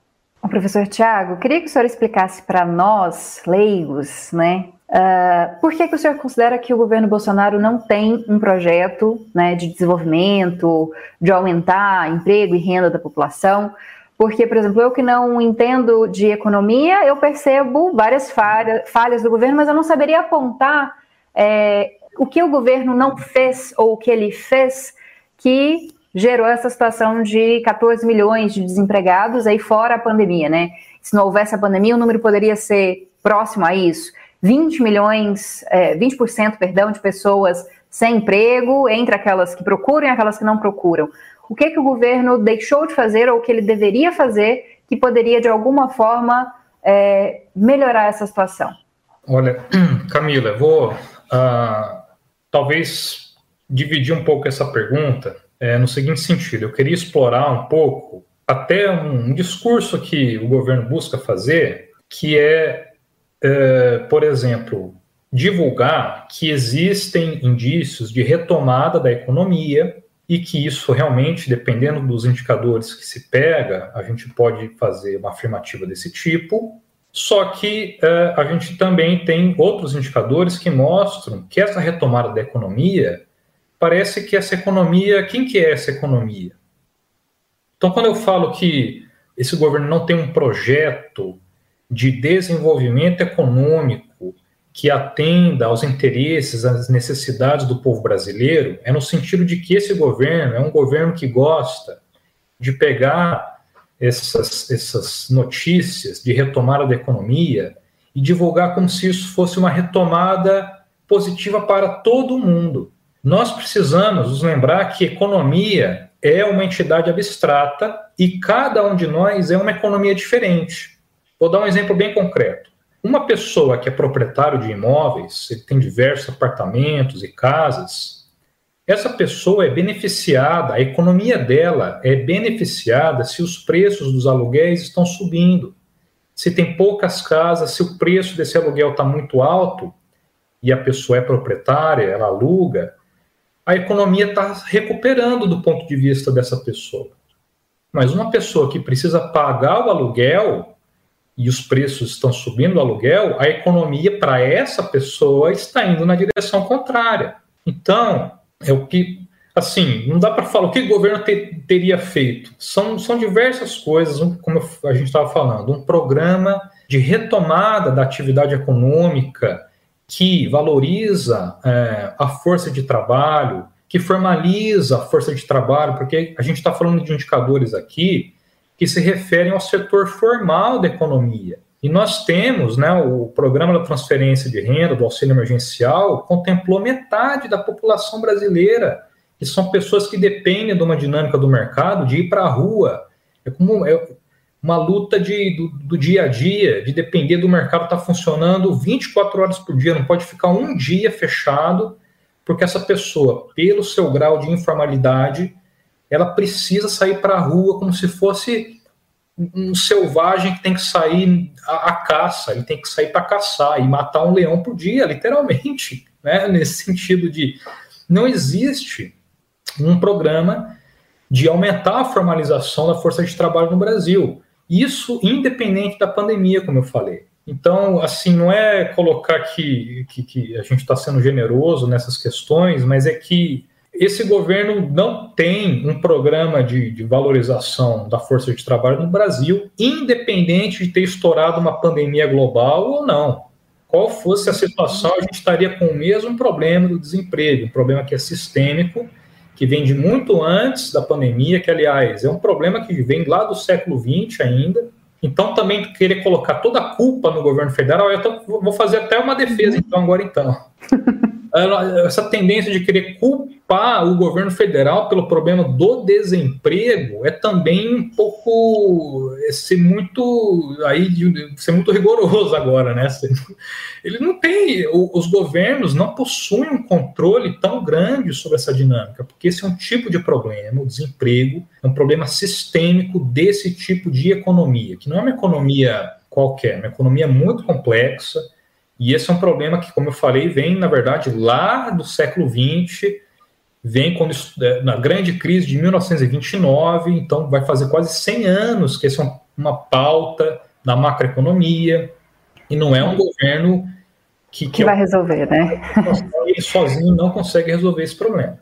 Professor Tiago, queria que o senhor explicasse para nós, leigos, né, uh, por que, que o senhor considera que o governo Bolsonaro não tem um projeto né, de desenvolvimento, de aumentar emprego e renda da população? Porque, por exemplo, eu que não entendo de economia, eu percebo várias falhas, falhas do governo, mas eu não saberia apontar é, o que o governo não fez ou o que ele fez que gerou essa situação de 14 milhões de desempregados aí fora a pandemia, né? Se não houvesse a pandemia, o número poderia ser próximo a isso. 20 milhões, é, 20%, perdão, de pessoas sem emprego, entre aquelas que procuram e aquelas que não procuram. O que, que o governo deixou de fazer ou o que ele deveria fazer que poderia, de alguma forma, é, melhorar essa situação? Olha, Camila, vou uh, talvez dividir um pouco essa pergunta é, no seguinte sentido: eu queria explorar um pouco até um, um discurso que o governo busca fazer, que é, é, por exemplo, divulgar que existem indícios de retomada da economia e que isso realmente, dependendo dos indicadores que se pega, a gente pode fazer uma afirmativa desse tipo. Só que é, a gente também tem outros indicadores que mostram que essa retomada da economia parece que essa economia, quem que é essa economia? Então, quando eu falo que esse governo não tem um projeto de desenvolvimento econômico que atenda aos interesses, às necessidades do povo brasileiro, é no sentido de que esse governo é um governo que gosta de pegar essas, essas notícias de retomada da economia e divulgar como se isso fosse uma retomada positiva para todo mundo. Nós precisamos nos lembrar que economia é uma entidade abstrata e cada um de nós é uma economia diferente. Vou dar um exemplo bem concreto. Uma pessoa que é proprietário de imóveis, ele tem diversos apartamentos e casas, essa pessoa é beneficiada, a economia dela é beneficiada se os preços dos aluguéis estão subindo. Se tem poucas casas, se o preço desse aluguel está muito alto e a pessoa é proprietária, ela aluga, a economia está recuperando do ponto de vista dessa pessoa. Mas uma pessoa que precisa pagar o aluguel e os preços estão subindo o aluguel, a economia para essa pessoa está indo na direção contrária. Então, é o que, assim, não dá para falar o que o governo te, teria feito. São, são diversas coisas, como a gente estava falando, um programa de retomada da atividade econômica que valoriza é, a força de trabalho, que formaliza a força de trabalho, porque a gente está falando de indicadores aqui que se referem ao setor formal da economia. E nós temos, né, o programa da transferência de renda, do auxílio emergencial, contemplou metade da população brasileira, que são pessoas que dependem de uma dinâmica do mercado, de ir para a rua. É como, é, uma luta de, do, do, dia a dia, de depender do mercado estar tá funcionando 24 horas por dia, não pode ficar um dia fechado, porque essa pessoa, pelo seu grau de informalidade, ela precisa sair para a rua como se fosse um selvagem que tem que sair à, caça, ele tem que sair para caçar e matar um leão por dia, literalmente, né? nesse sentido de não existe um programa de aumentar a formalização da força de trabalho no Brasil. Isso independente da pandemia, como eu falei. Então, assim, não é colocar que, que, que a gente está sendo generoso nessas questões, mas é que esse governo não tem um programa de, de, valorização da força de trabalho no Brasil, independente de ter estourado uma pandemia global ou não. qual fosse a situação, a gente estaria com o mesmo problema do desemprego, um problema que é sistêmico, que vem de muito antes da pandemia, que, aliás, é um problema que vem lá do século XX ainda. Então, também querer colocar toda a culpa no governo federal, eu tô, vou fazer até uma defesa, então, agora então. Essa tendência de querer culpar o governo federal pelo problema do desemprego é também um pouco é ser muito aí ser muito rigoroso agora, né? Ele não tem, os governos não possuem um controle tão grande sobre essa dinâmica, porque esse é um tipo de problema, o desemprego é um problema sistêmico desse tipo de economia, que não é uma economia qualquer, é uma economia muito complexa e esse é um problema que, como eu falei, vem, na verdade, lá do século XX, vem quando, é, na grande crise de 1929, então vai fazer quase 100 anos que essa é uma pauta da macroeconomia, e não é um governo que, que, que vai é, resolver, né? Ele sozinho não consegue resolver esse problema.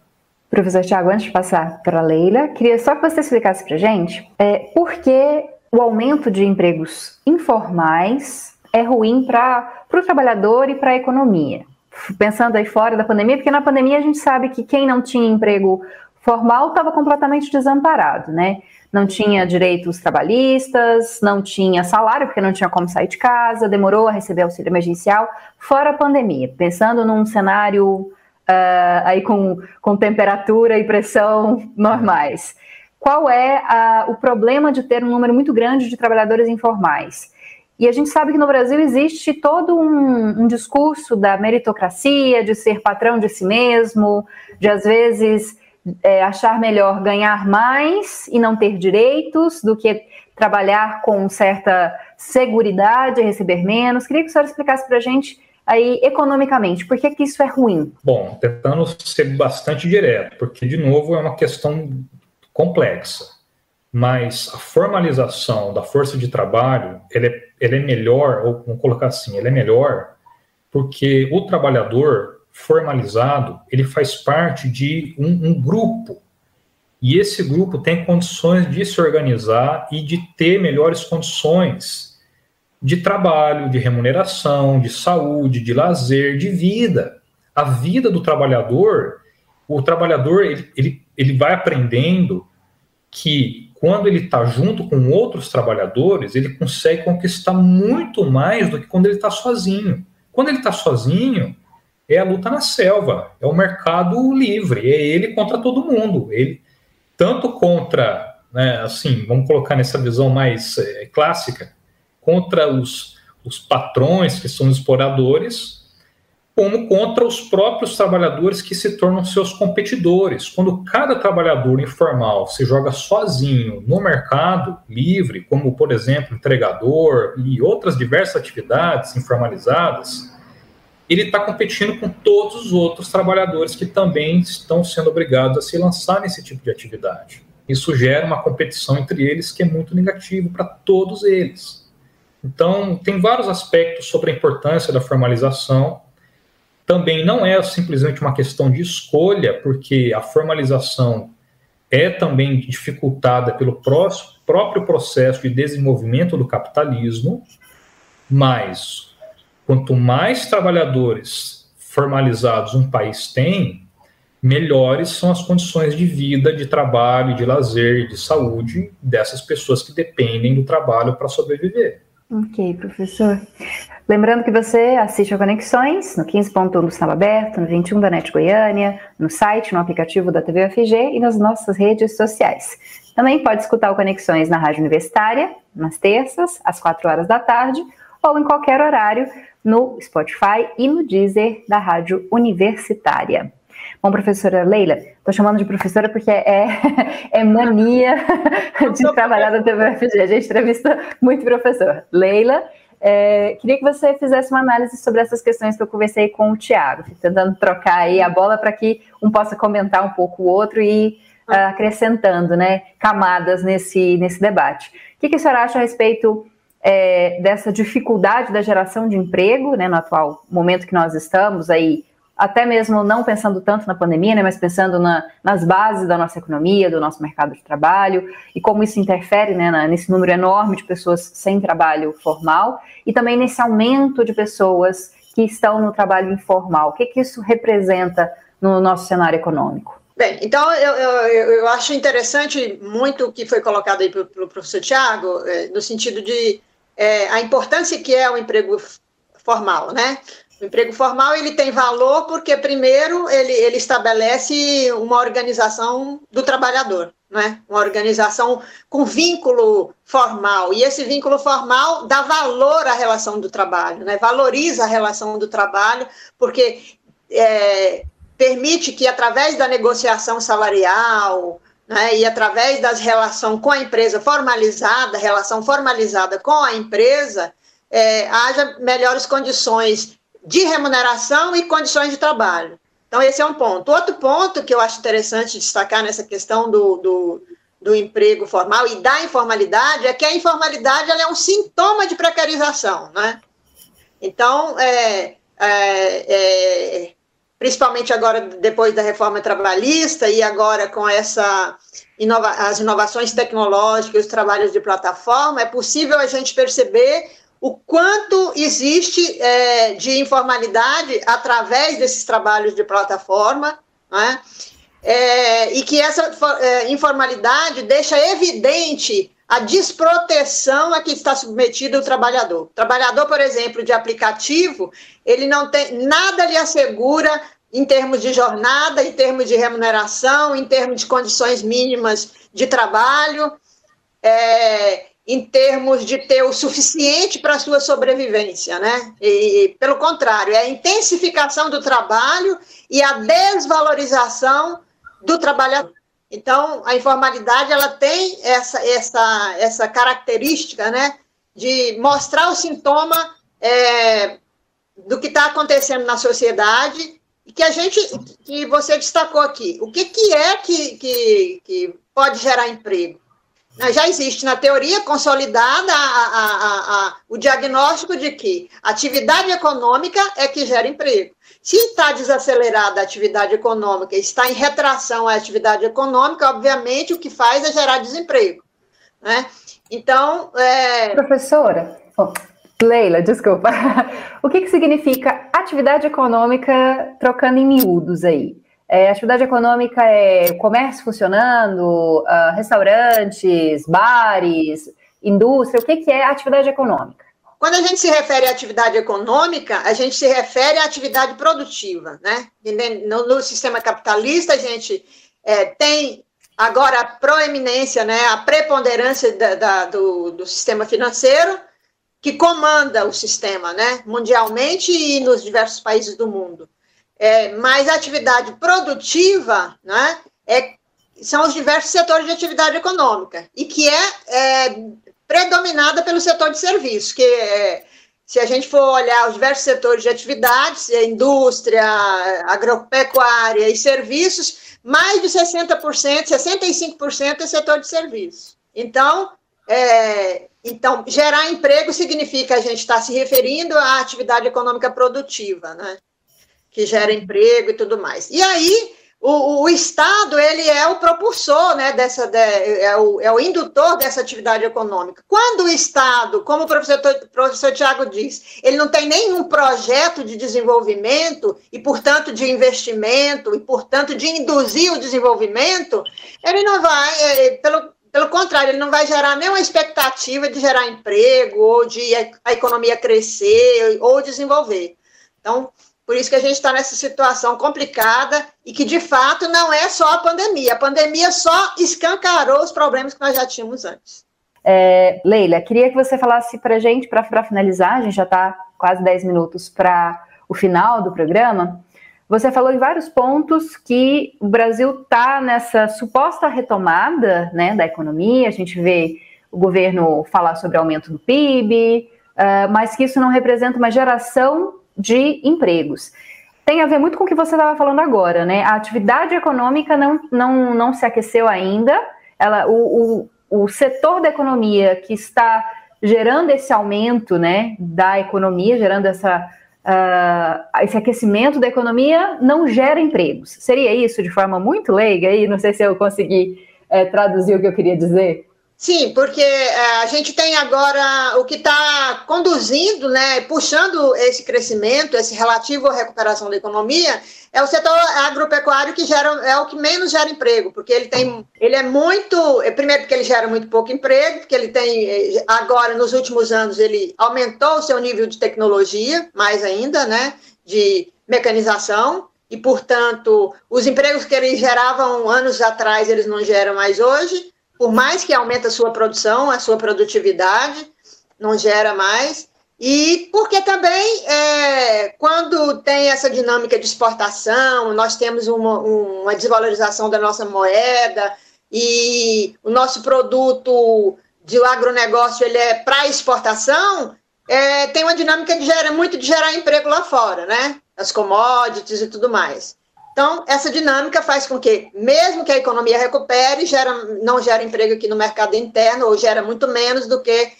Professor Tiago, antes de passar para a Leila, queria só que você explicasse para gente é, por que o aumento de empregos informais é ruim para o trabalhador e para a economia. Pensando aí fora da pandemia, porque na pandemia a gente sabe que quem não tinha emprego formal estava completamente desamparado, né? Não tinha direitos trabalhistas, não tinha salário, porque não tinha como sair de casa, demorou a receber auxílio emergencial, fora a pandemia. Pensando num cenário uh, aí com, com temperatura e pressão normais. Qual é o problema de ter um número muito grande de trabalhadores informais? E a gente sabe que no Brasil existe todo um, um, discurso da meritocracia, de ser patrão de si mesmo, de às vezes é, achar melhor ganhar mais e não ter direitos do que trabalhar com certa segurança e receber menos. Queria que o senhor explicasse para a gente aí economicamente, por que, que isso é ruim? Bom, tentando ser bastante direto, porque de novo é uma questão complexa mas a formalização da força de trabalho ela é, ela é melhor, ou vamos colocar assim, ela é melhor porque o trabalhador formalizado ele faz parte de um, um grupo e esse grupo tem condições de se organizar e de ter melhores condições de trabalho, de remuneração, de saúde, de lazer, de vida. A vida do trabalhador, o trabalhador ele, ele, ele vai aprendendo que quando ele está junto com outros trabalhadores, ele consegue conquistar muito mais do que quando ele está sozinho. Quando ele está sozinho, é a luta na selva, é o mercado livre, é ele contra todo mundo. Ele tanto contra, né, assim, vamos colocar nessa visão mais é, clássica, contra os, os patrões que são exploradores, como contra os próprios trabalhadores que se tornam seus competidores. Quando cada trabalhador informal se joga sozinho no mercado livre, como, por exemplo, entregador e outras diversas atividades informalizadas, ele está competindo com todos os outros trabalhadores que também estão sendo obrigados a se lançar nesse tipo de atividade. Isso gera uma competição entre eles que é muito negativo para todos eles. Então, tem vários aspectos sobre a importância da formalização também não é simplesmente uma questão de escolha, porque a formalização é também dificultada pelo próprio processo de desenvolvimento do capitalismo, mas quanto mais trabalhadores formalizados um país tem, melhores são as condições de vida, de trabalho, de lazer, de saúde dessas pessoas que dependem do trabalho para sobreviver. Ok, professor. Lembrando que você assiste a Conexões no 15.1 do Sinal Aberto, no 21 da NET Goiânia, no site, no aplicativo da TV UFG e nas nossas redes sociais. Também pode escutar o Conexões na Rádio Universitária, nas terças, às 4 horas da tarde, ou em qualquer horário no Spotify e no Deezer da Rádio Universitária. Bom, professora Leila, estou chamando de professora porque é, é mania de trabalhar na TVFG. A gente entrevista muito professor. Leila, é, queria que você fizesse uma análise sobre essas questões que eu conversei com o Tiago, tentando trocar aí a bola para que um possa comentar um pouco o outro e uh, acrescentando né, camadas nesse, nesse debate. O que, que a senhora acha a respeito é, dessa dificuldade da geração de emprego, né, no atual momento que nós estamos aí, até mesmo não pensando tanto na pandemia, né, mas pensando na, nas bases da nossa economia, do nosso mercado de trabalho, e como isso interfere né, na, nesse número enorme de pessoas sem trabalho formal, e também nesse aumento de pessoas que estão no trabalho informal? O que, que isso representa no nosso cenário econômico? Bem, então eu, eu, eu acho interessante muito o que foi colocado aí pelo, professor Tiago, é, no sentido de é, a importância que é o emprego formal, né? O emprego formal ele tem valor porque primeiro ele, ele estabelece uma organização do trabalhador, né? Uma organização com vínculo formal e esse vínculo formal dá valor à relação do trabalho, né? Valoriza a relação do trabalho porque é, permite que, através da negociação salarial, né, e através da relação com a empresa formalizada, relação formalizada com a empresa, é, haja melhores condições de remuneração e condições de trabalho. Então, esse é um ponto. Outro ponto que eu acho interessante destacar nessa questão do, do, do emprego formal e da informalidade é que a informalidade é um sintoma de precarização, né? Então, é, é, é principalmente agora depois da reforma trabalhista e agora com essa inova as inovações tecnológicas, os trabalhos de plataforma, é possível a gente perceber o quanto existe é, de informalidade através desses trabalhos de plataforma, né? É, e que essa é, informalidade deixa evidente a desproteção a que está submetido o trabalhador. O trabalhador, por exemplo, de aplicativo, ele não tem nada lhe assegura em termos de jornada, em termos de remuneração, em termos de condições mínimas de trabalho, é, em termos de ter o suficiente para a sua sobrevivência, né? E, pelo contrário, é a intensificação do trabalho e a desvalorização do trabalhador. Então, a informalidade ela tem essa, essa, essa característica né, de mostrar o sintoma é, do que está acontecendo na sociedade e que a gente, que você destacou aqui. O que, que é que, que, que pode gerar emprego? Já existe na teoria consolidada a, a, a, o diagnóstico de que atividade econômica é que gera emprego. Se está desacelerada a atividade econômica, está em retração a atividade econômica, obviamente o que faz é gerar desemprego. Né? Então. É... Professora, oh, Leila, desculpa. o que, que significa atividade econômica trocando em miúdos aí? É, atividade econômica é comércio funcionando, uh, restaurantes, bares, indústria. O que, que é atividade econômica? Quando a gente se refere à atividade econômica, a gente se refere à atividade produtiva, né? No, no sistema capitalista, a gente é, tem agora a proeminência, né, a preponderância da, da, do, do sistema financeiro, que comanda o sistema, né, mundialmente e nos diversos países do mundo. É, mas atividade produtiva, né, é, são os diversos setores de atividade econômica, e que é, é predominada pelo setor de serviços, que é, se a gente for olhar os diversos setores de atividades, indústria, agropecuária e serviços, mais de 60%, 65% é setor de serviços. Então, é, então, gerar emprego significa a gente estar se referindo à atividade econômica produtiva, né? Que gera emprego e tudo mais. E aí, o, o, Estado ele é o propulsor, né, dessa, de, é, o, é o indutor dessa atividade econômica. Quando o Estado, como o professor, professor Tiago diz, ele não tem nenhum projeto de desenvolvimento e, portanto, de investimento e, portanto, de induzir o desenvolvimento, ele não vai, é, pelo, pelo contrário, ele não vai gerar nenhuma expectativa de gerar emprego ou de a economia crescer ou desenvolver. Então, por isso que a gente está nessa situação complicada e que, de fato, não é só a pandemia. A pandemia só escancarou os problemas que nós já tínhamos antes. É, Leila, queria que você falasse para a gente, para finalizar, a gente já está quase 10 minutos para o final do programa. Você falou em vários pontos que o Brasil está nessa suposta retomada né, da economia, a gente vê o governo falar sobre aumento do PIB, uh, mas que isso não representa uma geração de empregos. Tem a ver muito com o que você estava falando agora, né? A atividade econômica não, não, não se aqueceu ainda. Ela, o, o, o setor da economia que está gerando esse aumento né, da economia, gerando essa, uh, esse aquecimento da economia, não gera empregos. Seria isso de forma muito leiga? E não sei se eu consegui é, traduzir o que eu queria dizer. Sim, porque é, a gente tem agora o que está conduzindo, né, puxando esse crescimento, esse relativo à recuperação da economia, é o setor agropecuário que gera, é o que menos gera emprego, porque ele tem, ele é muito, é, primeiro porque ele gera muito pouco emprego, porque ele tem, é, agora nos últimos anos ele aumentou o seu nível de tecnologia, mais ainda, né, de mecanização, e portanto os empregos que ele geravam anos atrás eles não geram mais hoje por mais que aumente a sua produção, a sua produtividade, não gera mais. E porque também, é, quando tem essa dinâmica de exportação, nós temos uma, uma desvalorização da nossa moeda e o nosso produto de agronegócio ele é para exportação, é, tem uma dinâmica de gerar, muito de gerar emprego lá fora, né? As commodities e tudo mais. Então, essa dinâmica faz com que, mesmo que a economia recupere, gera, não gera emprego aqui no mercado interno, ou gera muito menos do que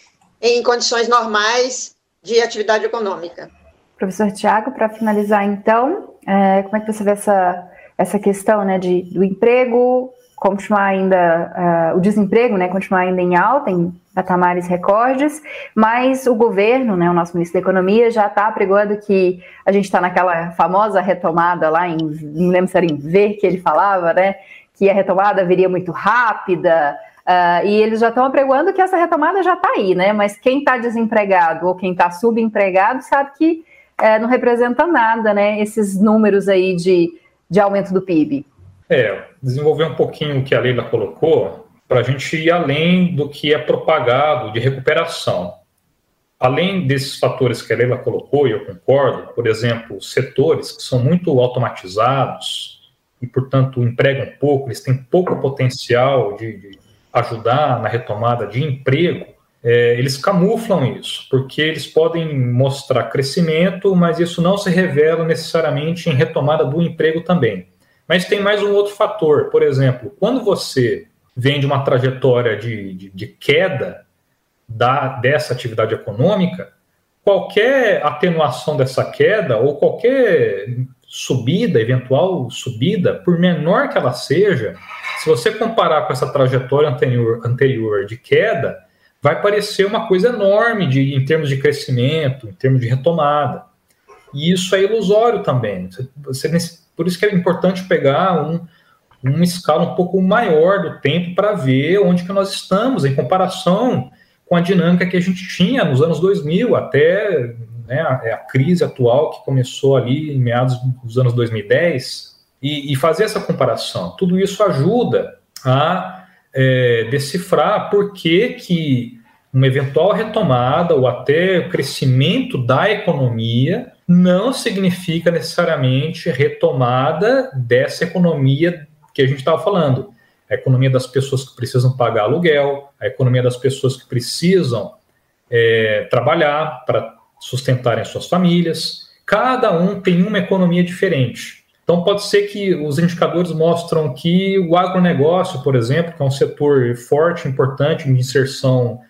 em condições normais de atividade econômica. Professor Tiago, para finalizar, então, é, como é que você vê essa, essa questão né, de, do emprego continuar ainda, uh, o desemprego né, continuar ainda em alta, em patamares recordes, mas o governo, né, o nosso ministro da Economia, já está apregoando que a gente está naquela famosa retomada lá em, não lembro se era em V que ele falava, né, que a retomada viria muito rápida, uh, e eles já estão apregoando que essa retomada já está aí, né, mas quem está desempregado ou quem está subempregado sabe que uh, não representa nada, né, esses números aí de, de aumento do PIB. É, desenvolver um pouquinho o que a Leila colocou, para a gente ir além do que é propagado de recuperação. Além desses fatores que a Leila colocou, e eu concordo, por exemplo, setores que são muito automatizados e, portanto, empregam pouco, eles têm pouco potencial de, de ajudar na retomada de emprego, é, eles camuflam isso, porque eles podem mostrar crescimento, mas isso não se revela necessariamente em retomada do emprego também. Mas tem mais um outro fator, por exemplo, quando você vem de uma trajetória de, de, de queda da, dessa atividade econômica, qualquer atenuação dessa queda ou qualquer subida, eventual subida, por menor que ela seja, se você comparar com essa trajetória anterior, anterior de queda, vai parecer uma coisa enorme de, em termos de crescimento, em termos de retomada. E isso é ilusório também. Você, por isso que é importante pegar um, uma escala um pouco maior do tempo para ver onde que nós estamos em comparação com a dinâmica que a gente tinha nos anos 2000 até né, a, a, crise atual que começou ali em meados dos anos 2010 e, e fazer essa comparação. Tudo isso ajuda a é, decifrar por que, que uma eventual retomada ou até o crescimento da economia não significa necessariamente retomada dessa economia que a gente estava falando. A economia das pessoas que precisam pagar aluguel, a economia das pessoas que precisam é, trabalhar para sustentarem suas famílias. Cada um tem uma economia diferente. Então, pode ser que os indicadores mostram que o agronegócio, por exemplo, que é um setor forte, importante de inserção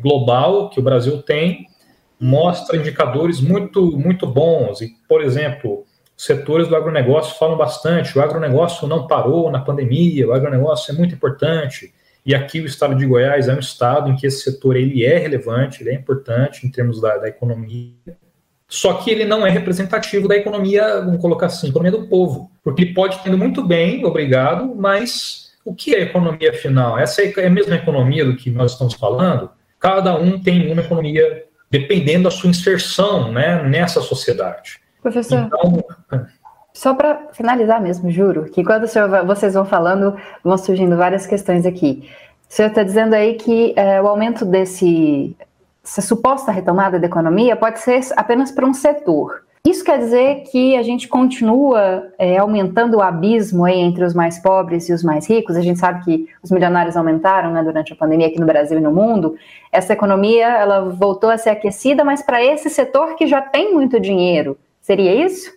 global que o Brasil tem, mostra indicadores muito, muito bons. E, por exemplo, setores do agronegócio falam bastante, o agronegócio não parou na pandemia, o agronegócio é muito importante, e aqui o estado de Goiás é um estado em que esse setor ele é relevante, ele é importante em termos da, da economia, só que ele não é representativo da economia, vamos colocar assim, economia do povo, porque pode ter muito bem, obrigado, mas o que é economia final? Essa é a mesma economia do que nós estamos falando? Cada um tem uma economia dependendo da sua inserção né, nessa sociedade. Professor, então, só para finalizar mesmo, juro, que quando vocês vão falando, vão surgindo várias questões aqui. O senhor está dizendo aí que é, o aumento desse, essa suposta retomada da economia pode ser apenas para um setor. Isso quer dizer que a gente continua é, aumentando o abismo aí entre os mais pobres e os mais ricos. A gente sabe que os milionários aumentaram né, durante a pandemia aqui no Brasil e no mundo. Essa economia ela voltou a ser aquecida, mas para esse setor que já tem muito dinheiro. Seria isso?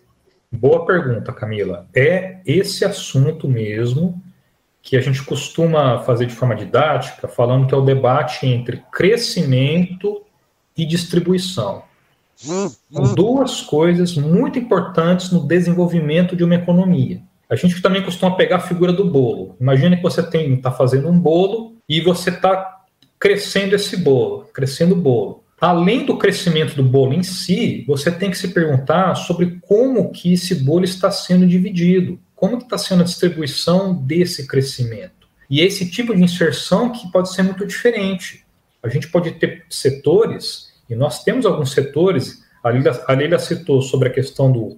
Boa pergunta, Camila. É esse assunto mesmo que a gente costuma fazer de forma didática, falando que é o debate entre crescimento e distribuição. Duas coisas muito importantes no desenvolvimento de uma economia. A gente também costuma pegar a figura do bolo. Imagina que você está fazendo um bolo e você está crescendo esse bolo, crescendo o bolo. Além do crescimento do bolo em si, você tem que se perguntar sobre como que esse bolo está sendo dividido, como está sendo a distribuição desse crescimento. E esse tipo de inserção que pode ser muito diferente. A gente pode ter setores, e nós temos alguns setores, a Lília, a citou sobre a questão do,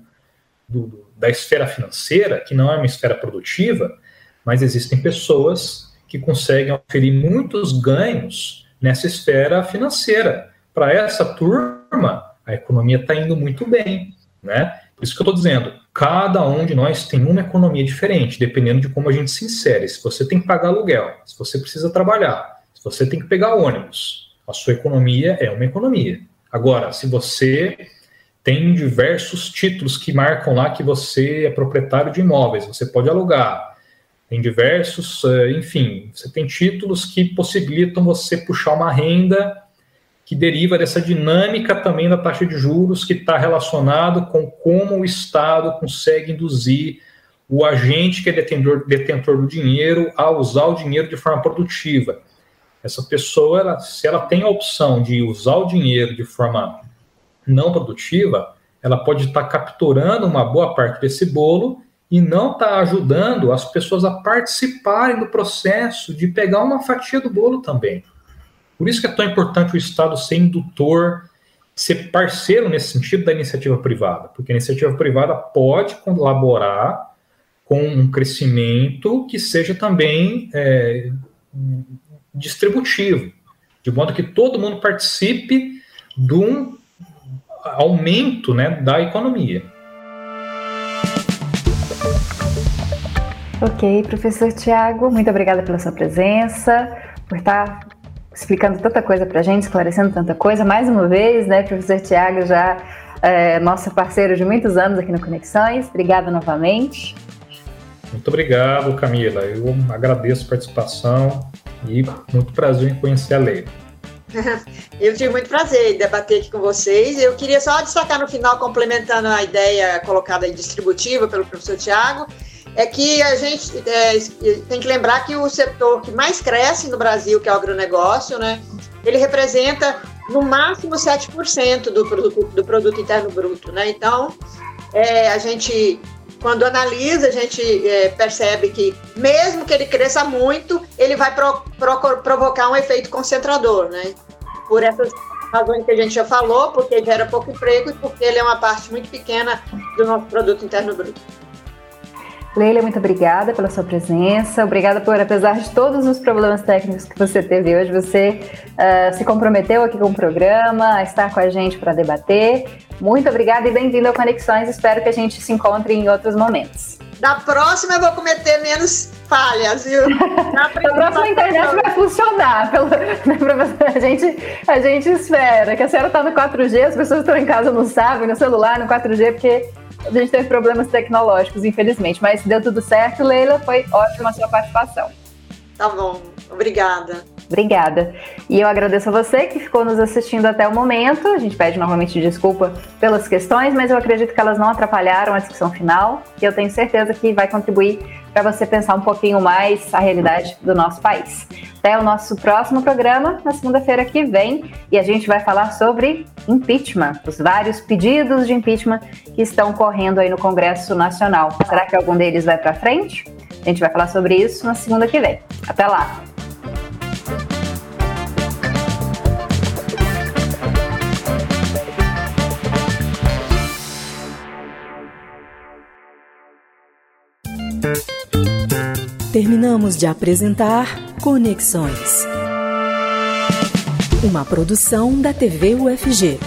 do, da esfera financeira, que não é uma esfera produtiva, mas existem pessoas que conseguem oferir muitos ganhos nessa esfera financeira. Para essa turma, a economia está indo muito bem, né? Por isso que eu estou dizendo, cada um de nós tem uma economia diferente, dependendo de como a gente se insere. Se você tem que pagar aluguel, se você precisa trabalhar, se você tem que pegar ônibus, a sua economia é uma economia. Agora, se você tem diversos títulos que marcam lá que você é proprietário de imóveis, você pode alugar. Tem diversos, eh, enfim, você tem títulos que possibilitam você puxar uma renda que deriva dessa dinâmica também da taxa de juros que está relacionado com como o Estado consegue induzir o agente que é detentor, detentor do dinheiro a usar o dinheiro de forma produtiva. Essa pessoa, ela, se ela tem a opção de usar o dinheiro de forma não produtiva, ela pode estar capturando uma boa parte desse bolo e não está ajudando as pessoas a participarem do processo de pegar uma fatia do bolo também. Por isso que é tão importante o Estado ser indutor, ser parceiro nesse sentido da iniciativa privada, porque a iniciativa privada pode colaborar com um crescimento que seja também é, distributivo, de modo que todo mundo participe de um aumento né, da economia. Ok, professor Tiago, muito obrigada pela sua presença, por estar explicando tanta coisa para a gente, esclarecendo tanta coisa. Mais uma vez, né, professor Tiago, já é, nosso parceiro de muitos anos aqui no Conexões. Obrigada novamente. Muito obrigado, Camila. Eu agradeço a participação e muito prazer em conhecer a Leila. Eu tive muito prazer em debater aqui com vocês. Eu queria só destacar no final, complementando a ideia colocada aí distributiva pelo professor Tiago, é que a gente é, tem que lembrar que o setor que mais cresce no Brasil, que é o agronegócio, né, ele representa no máximo 7% do produto, do produto interno bruto. Né? Então, é, a gente, quando analisa, a gente é, percebe que, mesmo que ele cresça muito, ele vai pro, pro, provocar um efeito concentrador. Né? por essas razões que a gente já falou, porque gera pouco emprego e porque ele é uma parte muito pequena do nosso produto interno bruto. Leila, muito obrigada pela sua presença. Obrigada por, apesar de todos os problemas técnicos que você teve hoje, você uh, se comprometeu aqui com o programa, a estar com a gente para debater. Muito obrigada e bem-vindo ao Conexões. Espero que a gente se encontre em outros momentos. Da próxima eu vou cometer menos falhas, viu? Na próxima a internet vai funcionar. Pelo, né, a, gente, a gente espera. Que a senhora está no 4G, as pessoas estão em casa não sabem, no celular, no 4G, porque a gente teve problemas tecnológicos, infelizmente. Mas deu tudo certo, Leila. Foi ótima a sua participação. Tá bom. Obrigada. Obrigada. E eu agradeço a você que ficou nos assistindo até o momento. A gente pede novamente desculpa pelas questões, mas eu acredito que elas não atrapalharam a discussão final e eu tenho certeza que vai contribuir para você pensar um pouquinho mais a realidade do nosso país. Até o nosso próximo programa, na segunda-feira que vem, e a gente vai falar sobre impeachment, os vários pedidos de impeachment que estão correndo aí no Congresso Nacional. Será que algum deles vai para frente? A gente vai falar sobre isso na segunda que vem. Até lá! Terminamos de apresentar Conexões. Uma produção da TV UFG.